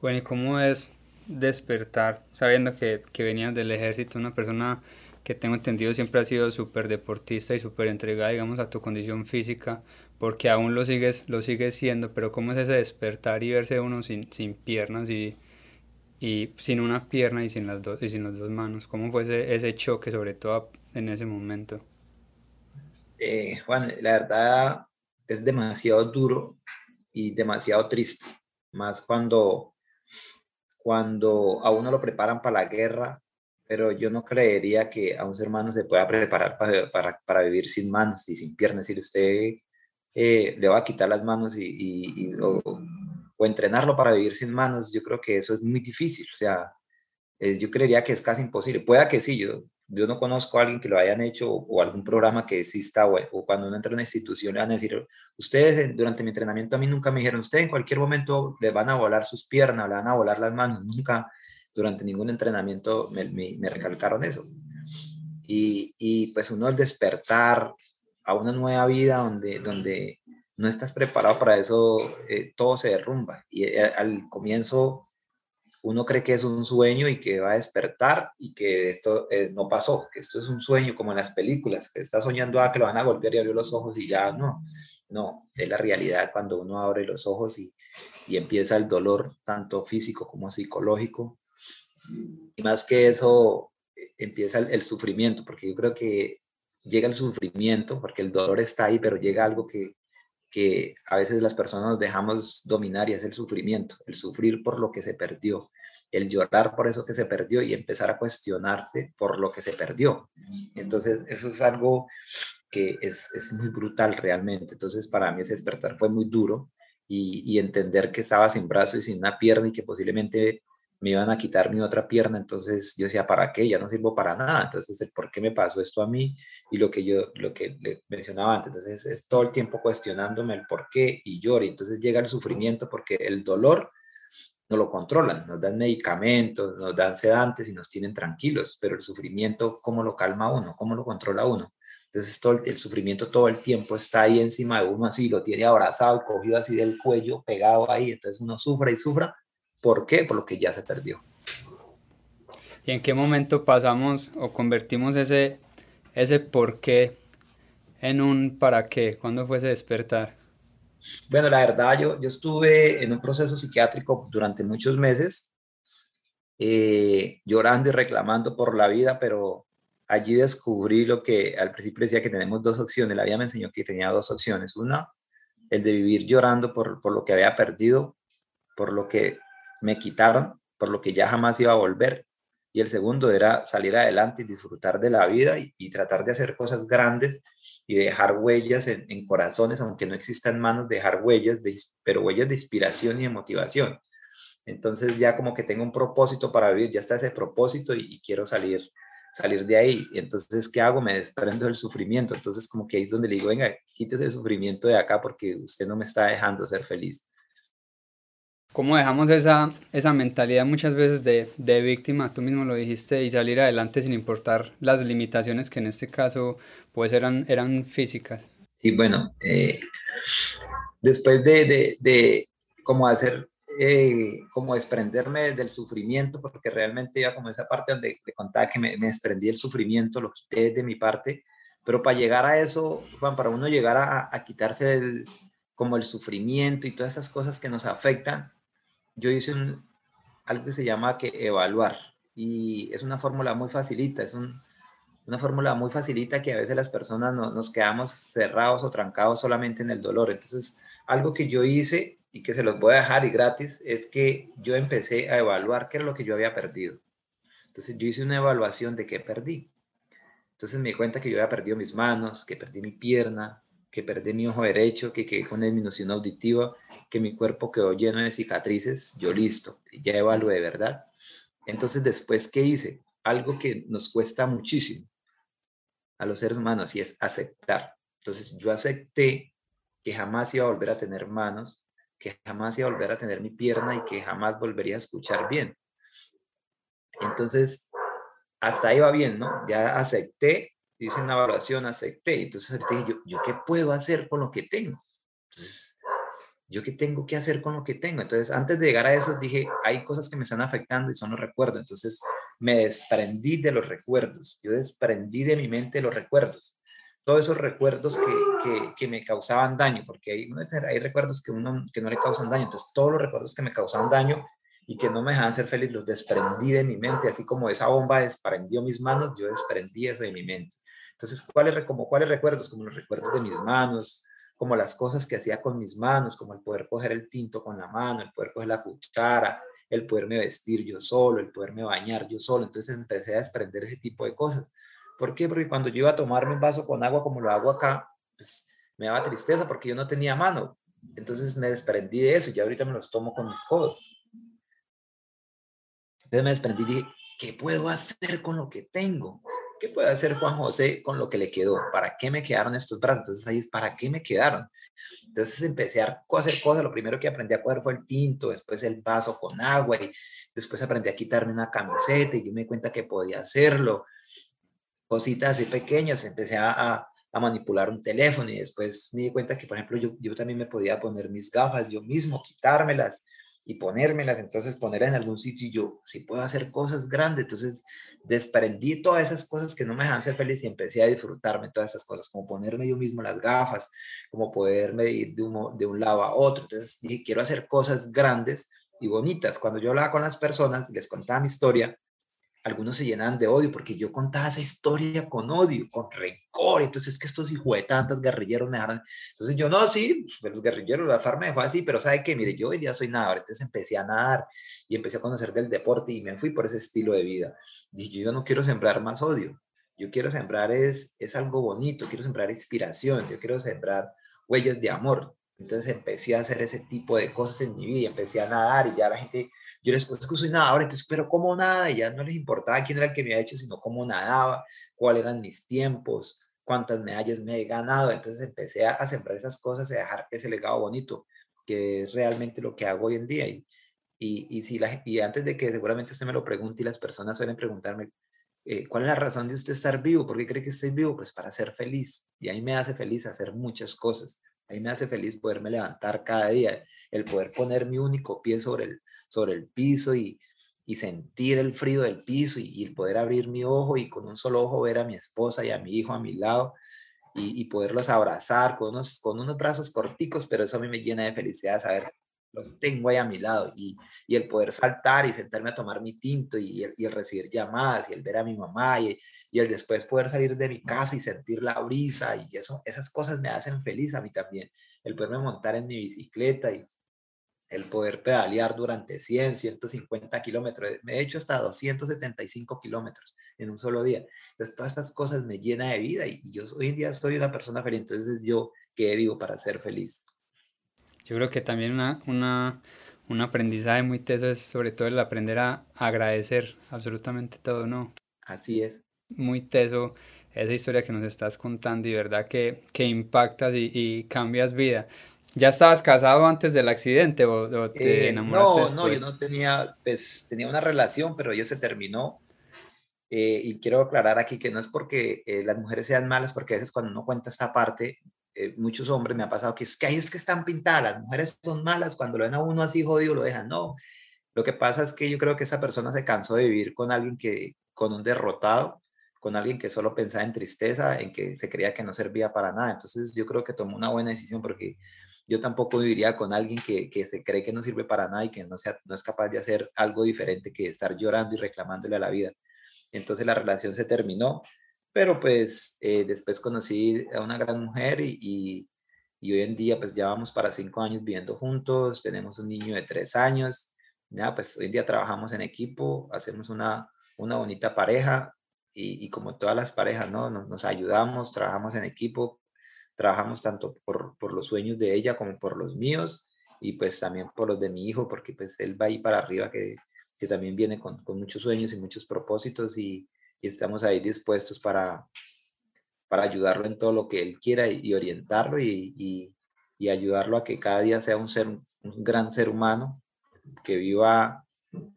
Bueno, ¿y cómo es despertar sabiendo que, que venías del ejército, una persona que tengo entendido siempre ha sido súper deportista y súper entregada, digamos, a tu condición física, porque aún lo sigues, lo sigues siendo, pero ¿cómo es ese despertar y verse uno sin, sin piernas y, y sin una pierna y sin las dos y sin las dos manos? ¿Cómo fue ese, ese choque, sobre todo en ese momento? Eh, Juan, la verdad es demasiado duro y demasiado triste, más cuando, cuando a uno lo preparan para la guerra, pero yo no creería que a un ser humano se pueda preparar para, para, para vivir sin manos y sin piernas. Si usted eh, le va a quitar las manos y, y, o, o, entrenarlo para vivir sin manos, yo creo que eso es muy difícil. O sea, eh, yo creería que es casi imposible. Pueda que sí, yo yo no conozco a alguien que lo hayan hecho o, algún programa que exista o, o, cuando uno entra en una institución le van a decir, ustedes durante mi entrenamiento a mí nunca me dijeron, ustedes en cualquier momento le van a volar sus piernas, le van a volar las manos, nunca durante ningún entrenamiento me, me, recalcaron eso. Y, y, pues uno al despertar a una nueva vida donde, donde no estás preparado para eso, eh, todo se derrumba. Y eh, al comienzo uno cree que es un sueño y que va a despertar y que esto eh, no pasó, que esto es un sueño como en las películas, que está soñando a ah, que lo van a golpear y abrió los ojos y ya no, no, es la realidad cuando uno abre los ojos y, y empieza el dolor tanto físico como psicológico. Y más que eso, empieza el sufrimiento, porque yo creo que llega el sufrimiento, porque el dolor está ahí, pero llega algo que, que a veces las personas nos dejamos dominar y es el sufrimiento, el sufrir por lo que se perdió, el llorar por eso que se perdió y empezar a cuestionarse por lo que se perdió. Entonces, eso es algo que es, es muy brutal realmente. Entonces, para mí ese despertar fue muy duro y, y entender que estaba sin brazo y sin una pierna y que posiblemente me iban a quitar mi otra pierna, entonces yo decía, ¿para qué? Ya no sirvo para nada, entonces, ¿por qué me pasó esto a mí? Y lo que yo, lo que le mencionaba antes, entonces es todo el tiempo cuestionándome el por qué y lloro, entonces llega el sufrimiento porque el dolor no lo controlan, nos dan medicamentos, nos dan sedantes y nos tienen tranquilos, pero el sufrimiento, ¿cómo lo calma uno? ¿Cómo lo controla uno? Entonces todo el, sufrimiento todo el tiempo está ahí encima de uno así, lo tiene abrazado, cogido así del cuello, pegado ahí, entonces uno sufre y sufra ¿Por qué? Por lo que ya se perdió. ¿Y en qué momento pasamos o convertimos ese, ese por qué en un para qué? ¿Cuándo fue ese despertar? Bueno, la verdad, yo, yo estuve en un proceso psiquiátrico durante muchos meses, eh, llorando y reclamando por la vida, pero allí descubrí lo que al principio decía que tenemos dos opciones. La vida me enseñó que tenía dos opciones. Una, el de vivir llorando por, por lo que había perdido, por lo que me quitaron, por lo que ya jamás iba a volver. Y el segundo era salir adelante y disfrutar de la vida y, tratar de hacer cosas grandes y dejar huellas en, corazones, aunque no existan manos, dejar huellas, de, pero huellas de inspiración y de motivación. Entonces ya como que tengo un propósito para vivir, ya está ese propósito y, quiero salir salir de ahí. Entonces, ¿qué hago? Me desprendo del sufrimiento. Entonces, como que ahí es donde le digo, venga, quítese el sufrimiento de acá porque usted no me está dejando ser feliz. ¿Cómo dejamos esa, esa mentalidad muchas veces de, de, víctima, tú mismo lo dijiste, y salir adelante sin importar las limitaciones que en este caso pues eran, eran físicas? Sí, bueno, eh, después de, de, de como hacer, eh, como desprenderme del sufrimiento, porque realmente iba como esa parte donde le contaba que me, me desprendí del sufrimiento, lo quité de mi parte, pero para llegar a eso, Juan, para uno llegar a, a quitarse el, como el sufrimiento y todas esas cosas que nos afectan, yo hice algo que se llama que evaluar y es una fórmula muy facilita, es una fórmula muy facilita que a veces las personas no, nos quedamos cerrados o trancados solamente en el dolor. Entonces, algo que yo hice y que se los voy a dejar y gratis es que yo empecé a evaluar qué era lo que yo había perdido. Entonces, yo hice una evaluación de qué perdí. Entonces me di cuenta que yo había perdido mis manos, que perdí mi pierna, que perdí mi ojo derecho, que quedé con disminución auditiva, que mi cuerpo quedó lleno de cicatrices, yo listo, ya evalué de verdad. Entonces, después, ¿qué hice? Algo que nos cuesta muchísimo a los seres humanos y es aceptar. Entonces, yo acepté que jamás iba a volver a tener manos, que jamás iba a volver a tener mi pierna y que jamás volvería a escuchar bien. Entonces, hasta ahí va bien, ¿no? Ya acepté hice una evaluación, acepté. Entonces dije, yo, ¿yo qué puedo hacer con lo que tengo? Entonces, ¿yo qué tengo que hacer con lo que tengo? Entonces, antes de llegar a eso, dije, hay cosas que me están afectando y son los recuerdos. Entonces, me desprendí de los recuerdos. Yo desprendí de mi mente los recuerdos. Todos esos recuerdos que, que, que me causaban daño, porque hay, hay recuerdos que, uno, que no le causan daño. Entonces, todos los recuerdos que me causaban daño y que no me dejaban ser feliz, los desprendí de mi mente, así como esa bomba desprendió mis manos, yo desprendí eso de mi mente. Entonces, ¿cuáles, como, ¿cuáles recuerdos? Como los recuerdos de mis manos, como las cosas que hacía con mis manos, como el poder coger el tinto con la mano, el poder coger la cuchara, el poderme vestir yo solo, el poderme bañar yo solo. Entonces empecé a desprender ese tipo de cosas. ¿Por qué? Porque cuando yo iba a tomarme un vaso con agua como lo hago acá, pues me daba tristeza porque yo no tenía mano. Entonces me desprendí de eso y ahorita me los tomo con mis codos. Entonces me desprendí y dije, ¿qué puedo hacer con lo que tengo? ¿Qué puede hacer Juan José con lo que le quedó? ¿Para qué me quedaron estos brazos? Entonces ahí es, ¿para qué me quedaron? Entonces empecé a hacer cosas, lo primero que aprendí a coger fue el tinto, después el vaso con agua y después aprendí a quitarme una camiseta y yo me di cuenta que podía hacerlo. Cositas así pequeñas, empecé a, a, manipular un teléfono y después me di cuenta que, por ejemplo, yo, yo también me podía poner mis gafas yo mismo, quitármelas y ponérmelas, entonces ponerlas en algún sitio y yo, si puedo hacer cosas grandes, entonces desprendí todas esas cosas que no me dejan ser feliz y empecé a disfrutarme todas esas cosas, como ponerme yo mismo las gafas, como poderme ir de un, de un lado a otro, entonces dije, quiero hacer cosas grandes y bonitas. Cuando yo hablaba con las personas, les contaba mi historia, algunos se llenan de odio porque yo contaba esa historia con odio, con rencor. Entonces, es que estos hijos de tantas guerrilleros me dejaron. Entonces, yo no, sí, pues, los guerrilleros, la farma me dejó así, pero ¿sabe qué? Mire, yo hoy día soy nadador. Entonces, empecé a nadar y empecé a conocer del deporte y me fui por ese estilo de vida. Dije, yo no quiero sembrar más odio. Yo quiero sembrar es, es algo bonito, quiero sembrar inspiración, yo quiero sembrar huellas de amor. Entonces empecé a hacer ese tipo de cosas en mi vida, empecé a nadar y ya la gente yo les es que soy nadador, entonces, pero ¿cómo nada? Y ya no les importaba quién era el que me había hecho, sino cómo nadaba, cuáles eran mis tiempos, cuántas medallas me he ganado. Entonces empecé a, sembrar esas cosas y a dejar ese legado bonito, que es realmente lo que hago hoy en día. Y, y, y, si la, y antes de que seguramente usted me lo pregunte y las personas suelen preguntarme, eh, ¿cuál es la razón de usted estar vivo? ¿Por qué cree que estoy vivo? Pues para ser feliz. Y a mí me hace feliz hacer muchas cosas. A mí me hace feliz poderme levantar cada día, el poder poner mi único pie sobre el, sobre el piso y, y sentir el frío del piso y, el poder abrir mi ojo y con un solo ojo ver a mi esposa y a mi hijo a mi lado y, poderlos abrazar con unos, con unos brazos corticos, pero eso a mí me llena de felicidad saber los tengo ahí a mi lado y, y el poder saltar y sentarme a tomar mi tinto y el, y el recibir llamadas y el ver a mi mamá y, el después poder salir de mi casa y sentir la brisa y eso, esas cosas me hacen feliz a mí también. El poderme montar en mi bicicleta y el poder pedalear durante 100, 150 kilómetros. Me he hecho hasta 275 kilómetros en un solo día. Entonces, todas estas cosas me llenan de vida y yo hoy en día soy una persona feliz. Entonces, yo que vivo para ser feliz. Yo creo que también una, una, un aprendizaje muy teso es sobre todo el aprender a agradecer absolutamente todo, ¿no? Así es. Muy teso esa historia que nos estás contando y verdad que, que impactas y, y cambias vida. ¿Ya estabas casado antes del accidente o, te eh, enamoraste? No, no, yo no tenía, pues tenía una relación, pero ya se terminó. Eh, y quiero aclarar aquí que no es porque eh, las mujeres sean malas, porque a veces cuando uno cuenta esta parte, eh, muchos hombres me ha pasado que es que ahí es que están pintadas, las mujeres son malas, cuando lo ven a uno así jodido lo dejan, no. Lo que pasa es que yo creo que esa persona se cansó de vivir con alguien que, con un derrotado, con alguien que solo pensaba en tristeza, en que se creía que no servía para nada. Entonces yo creo que tomó una buena decisión porque yo tampoco viviría con alguien que, que se cree que no sirve para nada y que no, sea, no es capaz de hacer algo diferente que estar llorando y reclamándole a la vida. Entonces la relación se terminó pero pues eh, después conocí a una gran mujer y, y, hoy en día pues ya vamos para cinco años viviendo juntos, tenemos un niño de tres años, ya pues hoy en día trabajamos en equipo, hacemos una, una bonita pareja y, como todas las parejas, ¿no? Nos, nos, ayudamos, trabajamos en equipo, trabajamos tanto por, por los sueños de ella como por los míos y pues también por los de mi hijo, porque pues él va ahí para arriba que, que también viene con, con muchos sueños y muchos propósitos y, y estamos ahí dispuestos para, para ayudarlo en todo lo que él quiera y, orientarlo y, y, ayudarlo a que cada día sea un, ser, un gran ser humano, que viva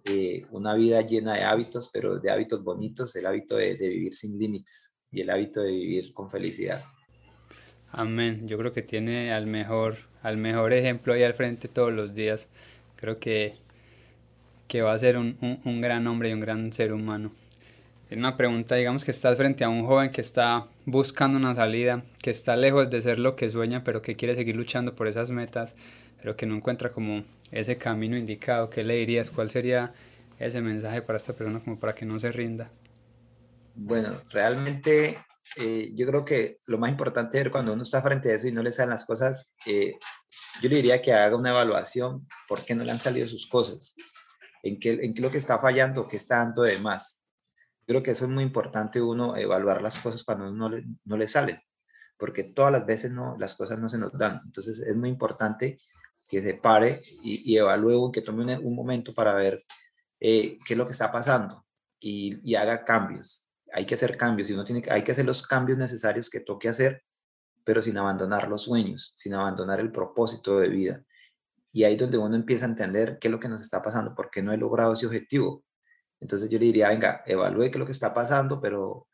eh, una vida llena de hábitos, pero de hábitos bonitos, el hábito de, vivir sin límites y el hábito de vivir con felicidad. Amén. Yo creo que tiene al mejor, al mejor ejemplo ahí al frente todos los días. Creo que, que va a ser un, un gran hombre y un gran ser humano una pregunta, digamos que estás frente a un joven que está buscando una salida, que está lejos de ser lo que sueña, pero que quiere seguir luchando por esas metas, pero que no encuentra como ese camino indicado. ¿Qué le dirías? ¿Cuál sería ese mensaje para esta persona como para que no se rinda? Bueno, realmente eh, yo creo que lo más importante es cuando uno está frente a eso y no le salen las cosas, yo le diría que haga una evaluación por qué no le han salido sus cosas, en qué, en qué lo que está fallando, qué está dando de más creo que eso es muy importante uno evaluar las cosas cuando no le, no le salen, porque todas las veces no, las cosas no se nos dan. Entonces es muy importante que se pare y, y evalúe, que tome un, momento para ver eh, qué es lo que está pasando y, y, haga cambios. Hay que hacer cambios y uno tiene, hay que hacer los cambios necesarios que toque hacer, pero sin abandonar los sueños, sin abandonar el propósito de vida. Y ahí es donde uno empieza a entender qué es lo que nos está pasando, por qué no he logrado ese objetivo, entonces yo le diría, venga, evalúe qué es lo que está pasando, pero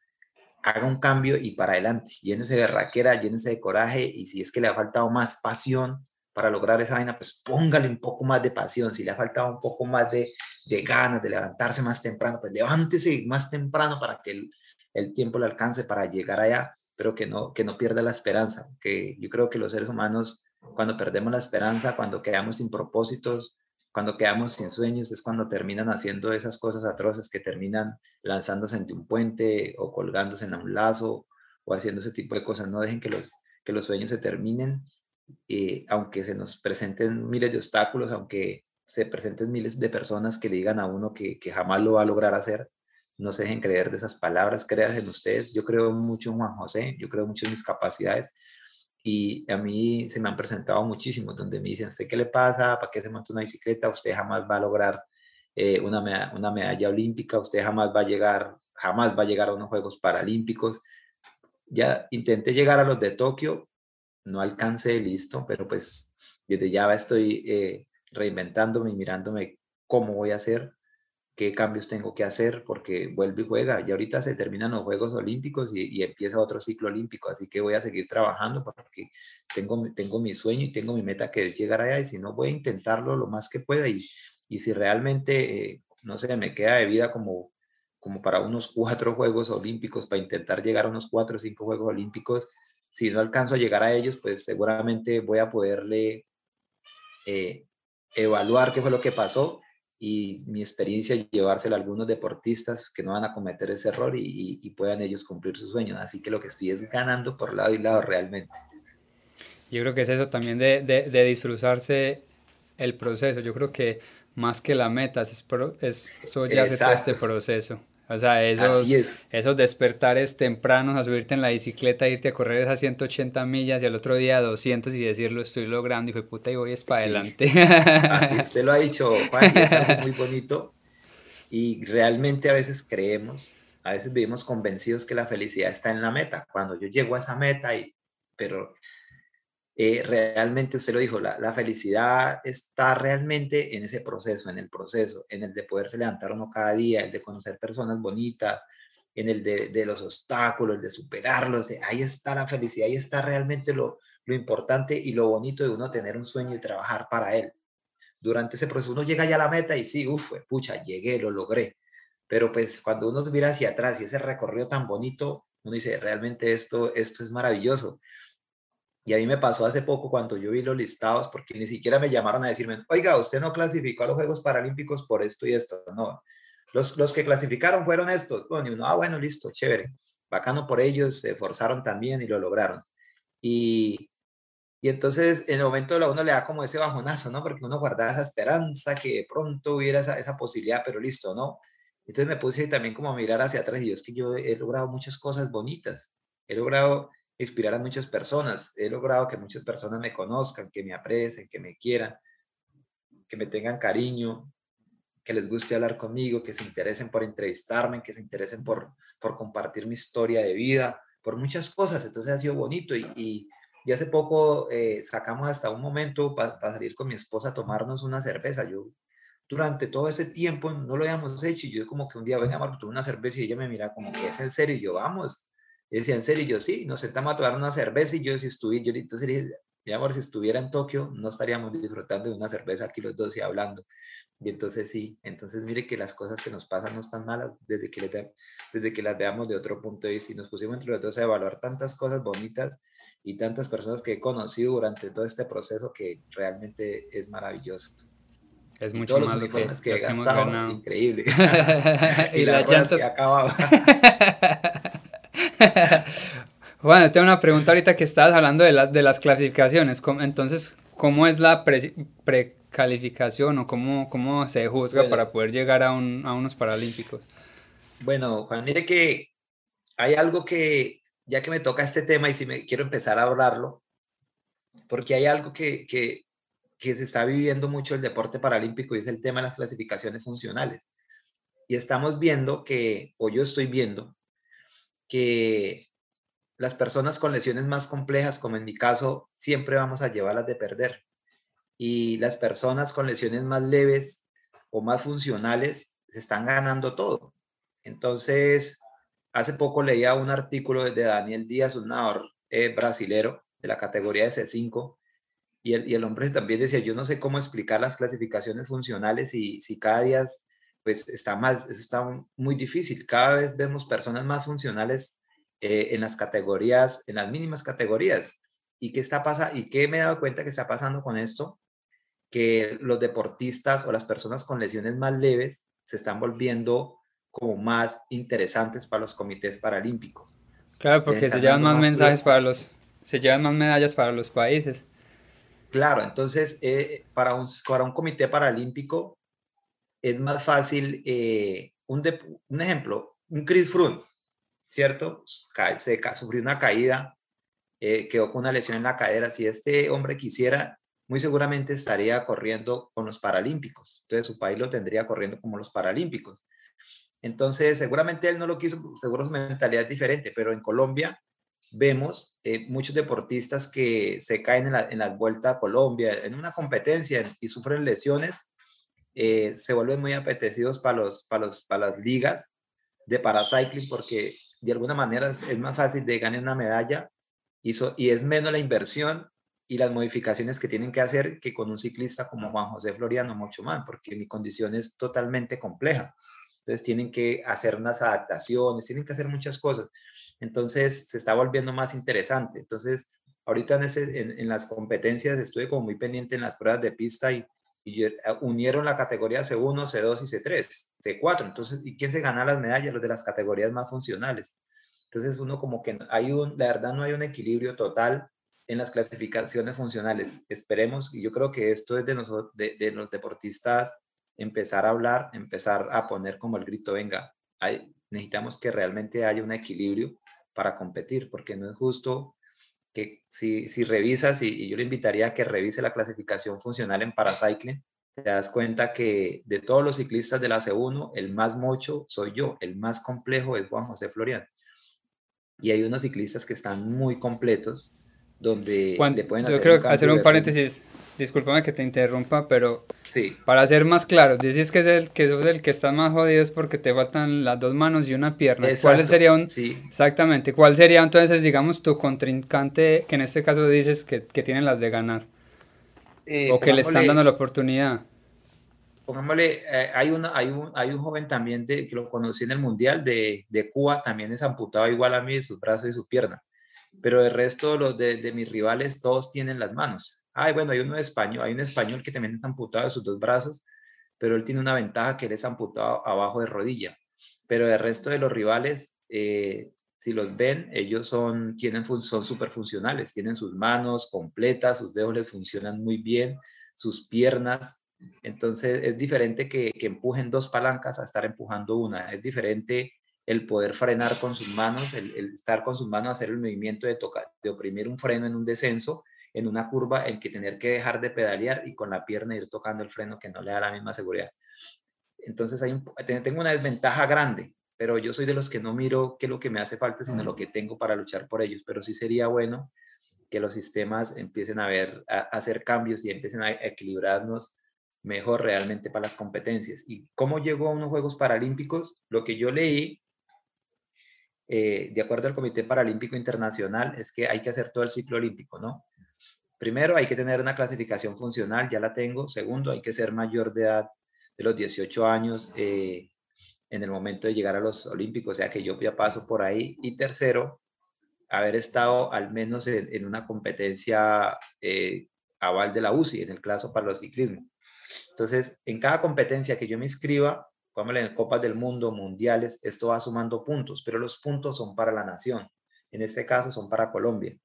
haga un cambio y para adelante. Llénese de raquera, llénese de coraje y si es que le ha faltado más pasión para lograr esa vaina, pues póngale un poco más de pasión. Si le ha faltado un poco más de, de ganas de levantarse más temprano, pues levántese más temprano para que el, el tiempo le alcance para llegar allá, pero que no, que no pierda la esperanza. Que yo creo que los seres humanos, cuando perdemos la esperanza, cuando quedamos sin propósitos, cuando quedamos sin sueños es cuando terminan haciendo esas cosas atroces que terminan lanzándose entre un puente o colgándose en un lazo o haciendo ese tipo de cosas. No dejen que los, que los sueños se terminen, eh, aunque se nos presenten miles de obstáculos, aunque se presenten miles de personas que le digan a uno que, que jamás lo va a lograr hacer. No se dejen creer de esas palabras, creas en ustedes. Yo creo mucho en Juan José, yo creo mucho en mis capacidades y a mí se me han presentado muchísimos donde me dicen, ¿usted qué le pasa? ¿Para qué se monta una bicicleta? Usted jamás va a lograr eh, una, medalla, una medalla olímpica, usted jamás va a llegar, jamás va a llegar a unos Juegos Paralímpicos. Ya intenté llegar a los de Tokio, no alcancé, listo, pero pues desde ya estoy eh, reinventándome y mirándome cómo voy a hacer qué cambios tengo que hacer porque vuelve y juega. Y ahorita se terminan los Juegos Olímpicos y, empieza otro ciclo olímpico, así que voy a seguir trabajando porque tengo, tengo mi sueño y tengo mi meta que es llegar allá y si no voy a intentarlo lo más que pueda y, y si realmente eh, no sé, me queda de vida como, como para unos cuatro Juegos Olímpicos, para intentar llegar a unos cuatro o cinco Juegos Olímpicos. Si no alcanzo a llegar a ellos, pues seguramente voy a poderle eh, evaluar qué fue lo que pasó y mi experiencia llevársela a algunos deportistas que no van a cometer ese error y, puedan ellos cumplir sus sueños. Así que lo que estoy es ganando por lado y lado realmente. Yo creo que es eso también de, de, disfrutarse el proceso. Yo creo que más que la meta, es, es eso ya todo este proceso. O sea, esos, esos despertares tempranos a subirte en la bicicleta, irte a correr esas 180 millas y al otro día 200 y decirlo estoy logrando, y fue puta, y voy es para adelante. (laughs) Así, usted lo ha dicho, Juan, es algo muy bonito. Y realmente a veces creemos, a veces vivimos convencidos que la felicidad está en la meta. Cuando yo llego a esa meta, y, pero eh, realmente usted lo dijo, la, felicidad está realmente en ese proceso, en el proceso, en el de poderse levantar uno cada día, el de conocer personas bonitas, en el de, de los obstáculos, el de superarlos. Eh, ahí está la felicidad, ahí está realmente lo, lo importante y lo bonito de uno tener un sueño y trabajar para él. Durante ese proceso uno llega ya a la meta y sí, uff, pucha, llegué, lo logré. Pero pues cuando uno mira hacia atrás y ese recorrido tan bonito, uno dice, realmente esto, esto es maravilloso. Y a mí me pasó hace poco cuando yo vi los listados, porque ni siquiera me llamaron a decirme, oiga, usted no clasificó a los Juegos Paralímpicos por esto y esto. No, los, los que clasificaron fueron estos. Bueno, y uno, ah, bueno, listo, chévere. Bacano por ellos, se esforzaron también y lo lograron. Y, y entonces en el momento a uno le da como ese bajonazo, ¿no? Porque uno guardaba esa esperanza que pronto hubiera esa, esa posibilidad, pero listo, ¿no? Entonces me puse también como a mirar hacia atrás y yo es que yo he logrado muchas cosas bonitas. He logrado inspirar a muchas personas. He logrado que muchas personas me conozcan, que me aprecien, que me quieran, que me tengan cariño, que les guste hablar conmigo, que se interesen por entrevistarme, que se interesen por, por compartir mi historia de vida, por muchas cosas. Entonces ha sido bonito y, y, hace poco eh, sacamos hasta un momento para salir con mi esposa a tomarnos una cerveza. Yo durante todo ese tiempo no lo habíamos hecho y yo como que un día, venga, Marco, una cerveza y ella me mira como que es en serio y yo, vamos. Y decía, en serio, yo sí, nos sentamos a tomar una cerveza y yo si estuviera, yo entonces dije, mi amor, si estuviera en Tokio, no estaríamos disfrutando de una cerveza aquí los dos y hablando. Y entonces sí, entonces mire que las cosas que nos pasan no están malas desde que, desde que las veamos de otro punto de vista y nos pusimos entre los dos a evaluar tantas cosas bonitas y tantas personas que he conocido durante todo este proceso que realmente es maravilloso. Es mucho más lo que, que, he gastado, increíble. (laughs) (laughs) y, las llantas que he acabado. (laughs) (laughs) bueno, tengo una pregunta ahorita que estabas hablando de las, de las clasificaciones. Entonces, ¿cómo es la precalificación o cómo, cómo se juzga para poder llegar a, un, a unos Paralímpicos? Bueno, Juan, mire que hay algo que, ya que me toca este tema y si me quiero empezar a hablarlo, porque hay algo que, que, que se está viviendo mucho el deporte paralímpico y es el tema de las clasificaciones funcionales. Y estamos viendo que, o yo estoy viendo, que las personas con lesiones más complejas, como en mi caso, siempre vamos a llevarlas de perder. Y las personas con lesiones más leves o más funcionales se están ganando todo. Entonces, hace poco leía un artículo de Daniel Díaz, un nadador eh, brasilero de la categoría de C5, y el, y el, hombre también decía, yo no sé cómo explicar las clasificaciones funcionales y si cada día pues está más, eso está muy difícil. Cada vez vemos personas más funcionales eh, en las categorías, en las mínimas categorías. ¿Y qué está pasando? ¿Y qué me he dado cuenta que está pasando con esto? Que los deportistas o las personas con lesiones más leves se están volviendo como más interesantes para los comités paralímpicos. Claro, porque se llevan más, mensajes para los, se llevan más medallas para los países. Claro, entonces eh, para, un, para un comité paralímpico es más fácil, eh, un, un, ejemplo, un Chris Froome, ¿cierto? Se sufrió una caída, eh, quedó con una lesión en la cadera. Si este hombre quisiera, muy seguramente estaría corriendo con los Paralímpicos. Entonces su país lo tendría corriendo como los Paralímpicos. Entonces, seguramente él no lo quiso, seguro su mentalidad es diferente, pero en Colombia vemos eh, muchos deportistas que se caen en la, en la vuelta a Colombia, en una competencia y sufren lesiones eh, se vuelven muy apetecidos para, los, para, los, para las ligas de paracycling porque de alguna manera es, más fácil de ganar una medalla y, es menos la inversión y las modificaciones que tienen que hacer que con un ciclista como Juan José Floriano mucho más, porque mi condición es totalmente compleja. Entonces tienen que hacer unas adaptaciones, tienen que hacer muchas cosas. Entonces se está volviendo más interesante. Entonces, ahorita en, en, las competencias estuve como muy pendiente en las pruebas de pista y, y eh, unieron la categoría C1, C2 y C3, C4. Entonces, ¿y quién se gana las medallas? Los de las categorías más funcionales. Entonces uno como que hay un, la verdad no hay un equilibrio total en las clasificaciones funcionales. Esperemos, y yo creo que esto es de, nosotros, de, los deportistas, empezar a hablar, empezar a poner como el grito, venga, necesitamos que realmente haya un equilibrio para competir, porque no es justo si, si revisas, y, y yo le invitaría a que revise la clasificación funcional en Paracycling, te das cuenta que de todos los ciclistas de la C1, el más mocho soy yo, el más complejo es Juan José Florian. Y hay unos ciclistas que están muy completos, donde le pueden hacer Yo creo que hacer un paréntesis, discúlpame que te interrumpa, pero sí. para ser más claro, dices que es el que es el que está más jodido es porque te faltan las dos manos y una pierna. ¿Cuál sería un sí. exactamente? ¿Cuál sería entonces, digamos, tu contrincante que en este caso dices que, que tienen las de ganar? Eh, o que le están dando la oportunidad. Pongámosle, eh, hay, una, hay, un, hay un joven también de, que lo conocí en el Mundial de, de Cuba, también es amputado igual a mí de sus brazos y su pierna pero el resto los de, mis rivales todos tienen las manos. Ay, bueno, hay uno español, hay un español que también está amputado de sus dos brazos, pero él tiene una ventaja que él es amputado abajo de rodilla. Pero el resto de los rivales, eh, si los ven, ellos son, tienen, son súper funcionales, tienen sus manos completas, sus dedos les funcionan muy bien, sus piernas. Entonces es diferente que empujen dos palancas a estar empujando una. Es diferente el poder frenar con sus manos, el, estar con sus manos, hacer el movimiento de, tocar, de oprimir un freno en un descenso, en una curva, en que tener que dejar de pedalear y con la pierna ir tocando el freno que no le da la misma seguridad. Entonces hay tengo una desventaja grande, pero yo soy de los que no miro qué es lo que me hace falta, sino lo que tengo para luchar por ellos. Pero sí sería bueno que los sistemas empiecen a, ver, a hacer cambios y empiecen a equilibrarnos mejor realmente para las competencias. ¿Y cómo llegó a unos Juegos Paralímpicos? Lo que yo leí eh, de acuerdo al Comité Paralímpico Internacional, es que hay que hacer todo el ciclo olímpico, ¿no? Primero, hay que tener una clasificación funcional, ya la tengo. Segundo, hay que ser mayor de edad de los 18 años eh, en el momento de llegar a los olímpicos, o sea que yo ya paso por ahí. Y tercero, haber estado al menos en, una competencia eh, aval de la UCI, en el caso para los ciclismo. Entonces, en cada competencia que yo me inscriba, en Copas del Mundo, mundiales, esto va sumando puntos, pero los puntos son para la nación. En este caso son para Colombia.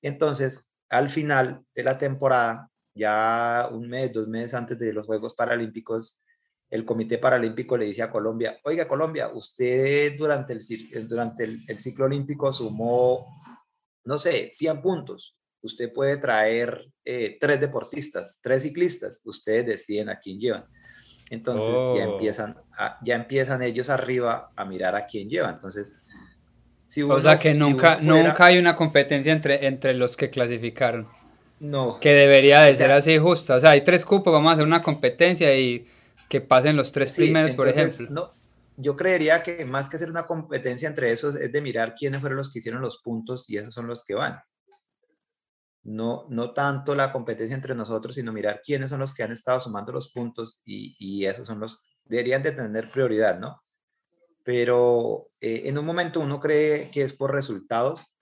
Entonces, al final de la temporada, ya un mes, dos meses antes de los Juegos Paralímpicos, el Comité Paralímpico le dice a Colombia, oiga Colombia, usted durante el, durante el, ciclo olímpico sumó, no sé, 100 puntos. Usted puede traer eh, tres deportistas, tres ciclistas. Ustedes deciden a quién llevan. Entonces ya, oh. empiezan ya empiezan ellos arriba a mirar a quién lleva. Entonces, si o sea que nunca, nunca hay una competencia entre, entre los que clasificaron. No. Que debería de ser así justa. O sea, hay tres cupos, vamos a hacer una competencia y que pasen los tres primeros, por ejemplo. No, yo creería que más que hacer una competencia entre esos es de mirar quiénes fueron los que hicieron los puntos y esos son los que van no, no tanto la competencia entre nosotros, sino mirar quiénes son los que han estado sumando los puntos y, esos son los, deberían de tener prioridad, ¿no? Pero eh, en un momento uno cree que es por resultados,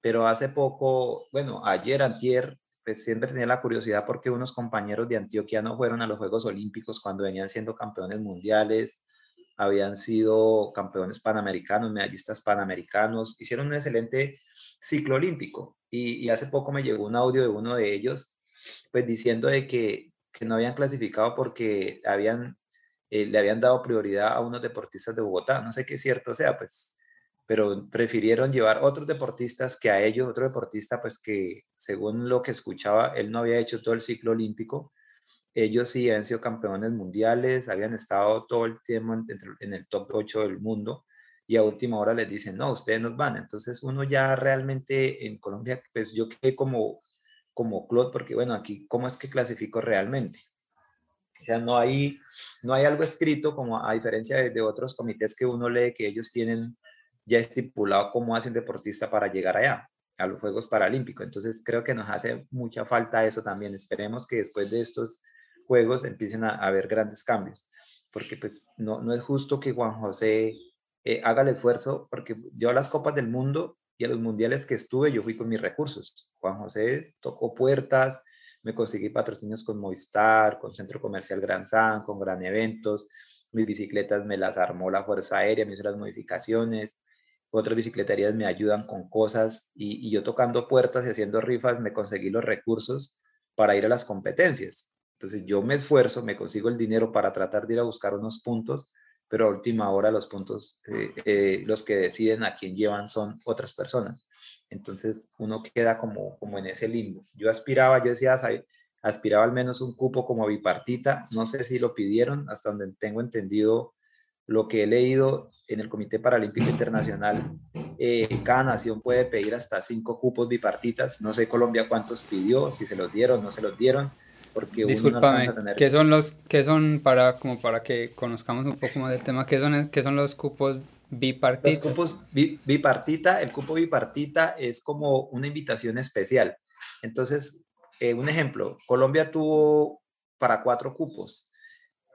pero hace poco, bueno, ayer, antier, pues siempre tenía la curiosidad porque unos compañeros de Antioquia no fueron a los Juegos Olímpicos cuando venían siendo campeones mundiales, habían sido campeones panamericanos, medallistas panamericanos, hicieron un excelente ciclo olímpico. Y, hace poco me llegó un audio de uno de ellos, pues diciendo de que, que no habían clasificado porque habían, eh, le habían dado prioridad a unos deportistas de Bogotá. No sé qué cierto sea, pues, pero prefirieron llevar otros deportistas que a ellos, otro deportista, pues que según lo que escuchaba, él no había hecho todo el ciclo olímpico ellos sí han sido campeones mundiales, habían estado todo el tiempo en, el top 8 del mundo y a última hora les dicen, no, ustedes nos van. Entonces uno ya realmente en Colombia, pues yo quedé como, como Claude, porque bueno, aquí, ¿cómo es que clasifico realmente? O sea, no hay, no hay algo escrito como a diferencia de, de otros comités que uno lee que ellos tienen ya estipulado cómo hace un deportista para llegar allá. a los Juegos Paralímpicos. Entonces creo que nos hace mucha falta eso también. Esperemos que después de estos Juegos empiecen a, haber grandes cambios, porque pues no, no es justo que Juan José eh, haga el esfuerzo, porque yo a las Copas del Mundo y a los mundiales que estuve, yo fui con mis recursos. Juan José tocó puertas, me conseguí patrocinios con Movistar, con Centro Comercial Gran San, con Gran Eventos, mis bicicletas me las armó la Fuerza Aérea, me hizo las modificaciones, otras bicicleterías me ayudan con cosas y, yo tocando puertas y haciendo rifas me conseguí los recursos para ir a las competencias. Entonces yo me esfuerzo, me consigo el dinero para tratar de ir a buscar unos puntos, pero a última hora los puntos, eh, eh, los que deciden a quién llevan son otras personas. Entonces uno queda como, como en ese limbo. Yo aspiraba, yo decía, aspiraba al menos un cupo como bipartita, no sé si lo pidieron, hasta donde tengo entendido lo que he leído en el Comité Paralímpico Internacional, eh, cada nación puede pedir hasta cinco cupos bipartitas. No sé Colombia cuántos pidió, si se los dieron, no se los dieron, porque Disculpame, ¿qué son los, qué son para, como para que conozcamos un poco más del tema, qué son, qué son los cupos bipartitas? Los cupos bipartita, el cupo bipartita es como una invitación especial. Entonces, eh, un ejemplo, Colombia tuvo para cuatro cupos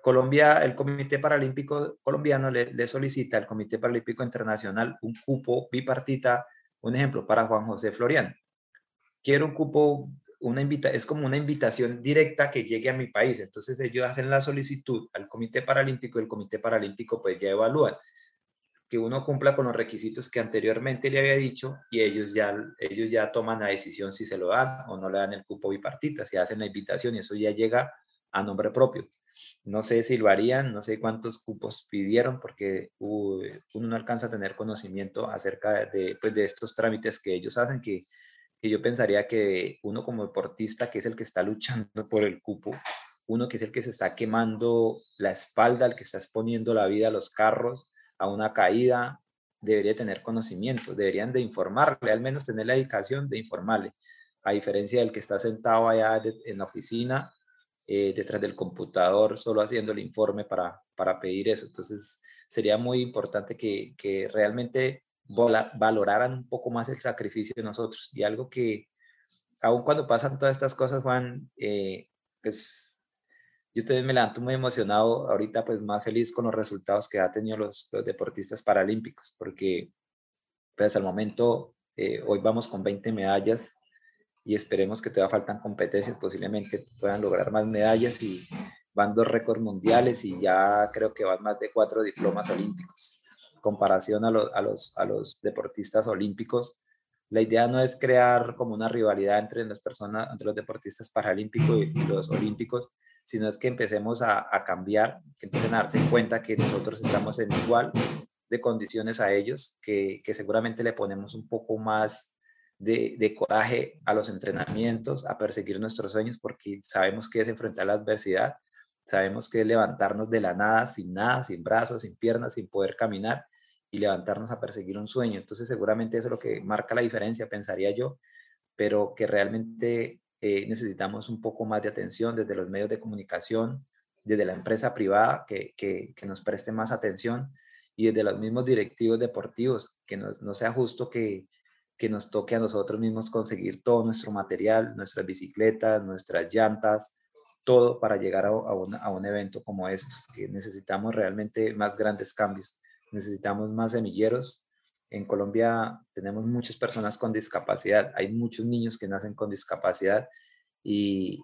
Colombia, el Comité Paralímpico Colombiano le, solicita al Comité Paralímpico Internacional un cupo bipartita, un ejemplo, para Juan José Florian. Quiero un cupo, es como una invitación directa que llegue a mi país. Entonces ellos hacen la solicitud al Comité Paralímpico y el Comité Paralímpico pues ya evalúan que uno cumpla con los requisitos que anteriormente le había dicho y ellos ya, ellos ya toman la decisión si se lo dan o no le dan el cupo bipartita, si hacen la invitación y eso ya llega a nombre propio. No sé si lo harían, no sé cuántos cupos pidieron, porque uno no alcanza a tener conocimiento acerca de, pues, de estos trámites que ellos hacen, que, que yo pensaría que uno como deportista, que es el que está luchando por el cupo, uno que es el que se está quemando la espalda, el que está exponiendo la vida a los carros, a una caída, debería tener conocimiento, deberían de informarle, al menos tener la dedicación de informarle, a diferencia del que está sentado allá en la oficina eh, detrás del computador solo haciendo el informe para, para pedir eso. Entonces, sería muy importante que, que realmente valoraran un poco más el sacrificio de nosotros. Y algo que, aun cuando pasan todas estas cosas, Juan, eh, pues yo también me levanto muy emocionado, ahorita pues más feliz con los resultados que han tenido los, los deportistas paralímpicos, porque pues al momento, eh, hoy vamos con 20 medallas, y esperemos que todavía faltan competencias, posiblemente puedan lograr más medallas y van dos récords mundiales y ya creo que van más de cuatro diplomas olímpicos. Comparación a, los, a, los, a los deportistas olímpicos, la idea no es crear como una rivalidad entre las personas, entre los deportistas paralímpicos y, los olímpicos, sino es que empecemos a, a, cambiar, que empiecen a darse cuenta que nosotros estamos en igual de condiciones a ellos, que, que seguramente le ponemos un poco más de, coraje a los entrenamientos, a perseguir nuestros sueños, porque sabemos que es enfrentar la adversidad, sabemos que es levantarnos de la nada, sin nada, sin brazos, sin piernas, sin poder caminar y levantarnos a perseguir un sueño. Entonces seguramente eso es lo que marca la diferencia, pensaría yo, pero que realmente eh, necesitamos un poco más de atención desde los medios de comunicación, desde la empresa privada, que, que, nos preste más atención y desde los mismos directivos deportivos, que no, no sea justo que, que nos toque a nosotros mismos conseguir todo nuestro material, nuestras bicicletas, nuestras llantas, todo para llegar a, un, a un evento como estos, que necesitamos realmente más grandes cambios, necesitamos más semilleros. En Colombia tenemos muchas personas con discapacidad, hay muchos niños que nacen con discapacidad y,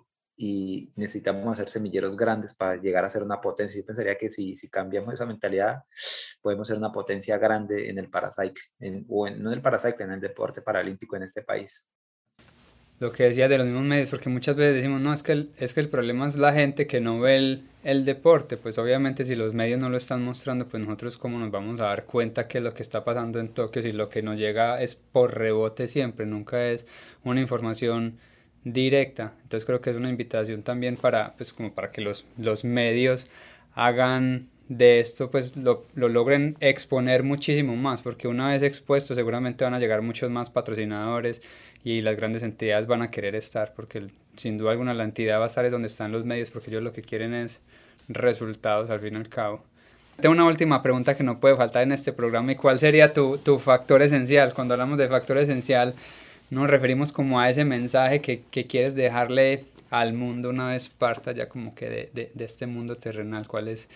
necesitamos hacer semilleros grandes para llegar a ser una potencia. Yo pensaría que si, si cambiamos esa mentalidad, podemos ser una potencia grande en el paracycle, o no en el paracycle, en el deporte paralímpico en este país. Lo que decía de los mismos medios, porque muchas veces decimos, no, es que el, es que el problema es la gente que no ve el, el deporte, pues obviamente si los medios no lo están mostrando, pues nosotros cómo nos vamos a dar cuenta que lo que está pasando en Tokio, si lo que nos llega es por rebote siempre, nunca es una información directa. Entonces creo que es una invitación también para, pues, como para que los, los medios hagan de esto, pues lo, lo, logren exponer muchísimo más, porque una vez expuesto seguramente van a llegar muchos más patrocinadores y las grandes entidades van a querer estar, porque sin duda alguna la entidad va a estar es donde están los medios, porque ellos lo que quieren es resultados al fin y al cabo. Tengo una última pregunta que no puede faltar en este programa y cuál sería tu, tu factor esencial. Cuando hablamos de factor esencial, nos referimos como a ese mensaje que, que quieres dejarle al mundo una vez parta ya como que de, de, de este mundo terrenal? ¿Cuál es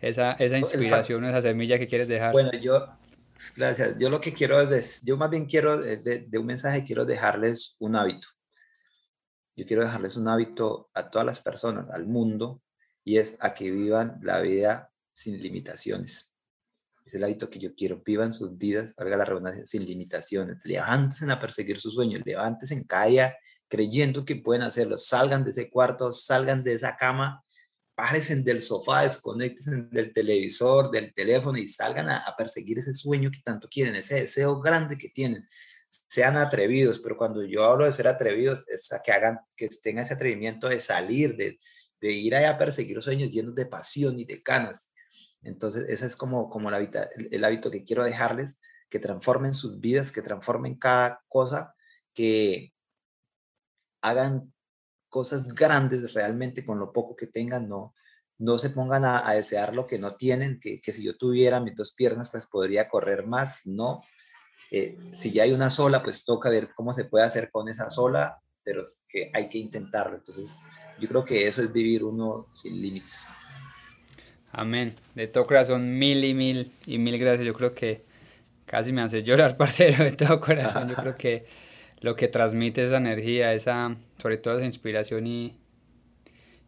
esa, esa inspiración, esa semilla que quieres dejar? Bueno, yo, gracias. Yo lo que quiero es, yo más bien quiero, de, de un mensaje, quiero dejarles un hábito. Yo quiero dejarles un hábito a todas las personas, al mundo, y es a que vivan la vida sin limitaciones. Es el hábito que yo quiero. Vivan sus vidas, valga la redundancia, sin limitaciones. Levántense a perseguir sus sueños, levántense en calle creyendo que pueden hacerlo. Salgan de ese cuarto, salgan de esa cama, párense del sofá, desconecten del televisor, del teléfono y salgan a, a perseguir ese sueño que tanto quieren, ese deseo grande que tienen sean atrevidos, pero cuando yo hablo de ser atrevidos, es a que hagan, que tengan ese atrevimiento de salir, de, de ir allá a perseguir los sueños llenos de pasión y de ganas. Entonces, ese es como, como el, hábito, el, hábito que quiero dejarles, que transformen sus vidas, que transformen cada cosa, que hagan cosas grandes realmente con lo poco que tengan, no, no se pongan a, a desear lo que no tienen, que, que, si yo tuviera mis dos piernas, pues podría correr más, no. Eh, si ya hay una sola, pues toca ver cómo se puede hacer con esa sola, pero que hay que intentarlo. Entonces, yo creo que eso es vivir uno sin límites. Amén. De todo corazón, mil y mil y mil gracias. Yo creo que casi me hace llorar, (laughs) parcero, de todo corazón. Yo creo (laughs) que lo que transmite esa energía, esa, sobre todo esa inspiración y,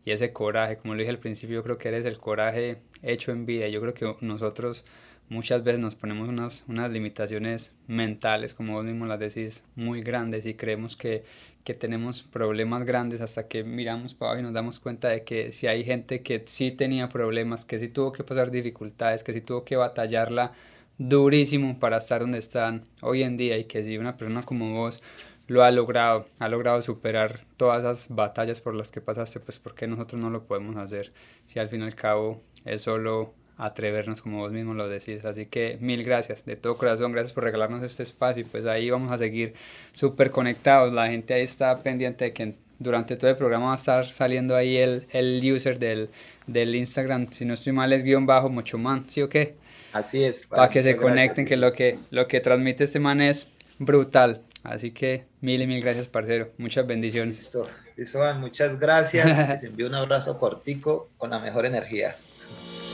y ese coraje, como lo dije al principio, yo creo que eres el coraje hecho en vida. Yo creo que nosotros muchas veces nos ponemos unas, unas limitaciones mentales, como vos mismo las decís, muy grandes y creemos que, que tenemos problemas grandes hasta que miramos para abajo y nos damos cuenta de que si hay gente que sí tenía problemas, que sí tuvo que pasar dificultades, que sí tuvo que batallarla durísimo para estar donde están hoy en día y que si una persona como vos lo ha logrado, ha logrado superar todas esas batallas por las que pasaste, pues ¿por qué nosotros no lo podemos hacer? Si al fin y al cabo es solo atrevernos como vos mismo lo decís. Así que mil gracias, de todo corazón, gracias por regalarnos este espacio y pues ahí vamos a seguir súper conectados. La gente ahí está pendiente de que durante todo el programa va a estar saliendo ahí el, el user del, del Instagram, si no estoy mal es guion bajo mucho man, ¿sí o qué? Así es. Para que se conecten, que lo que lo que transmite este man es brutal. Así que mil y mil gracias, parcero. Muchas bendiciones. Listo, listo, muchas gracias. (laughs) Les envío un abrazo cortico con la mejor energía.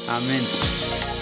Amén.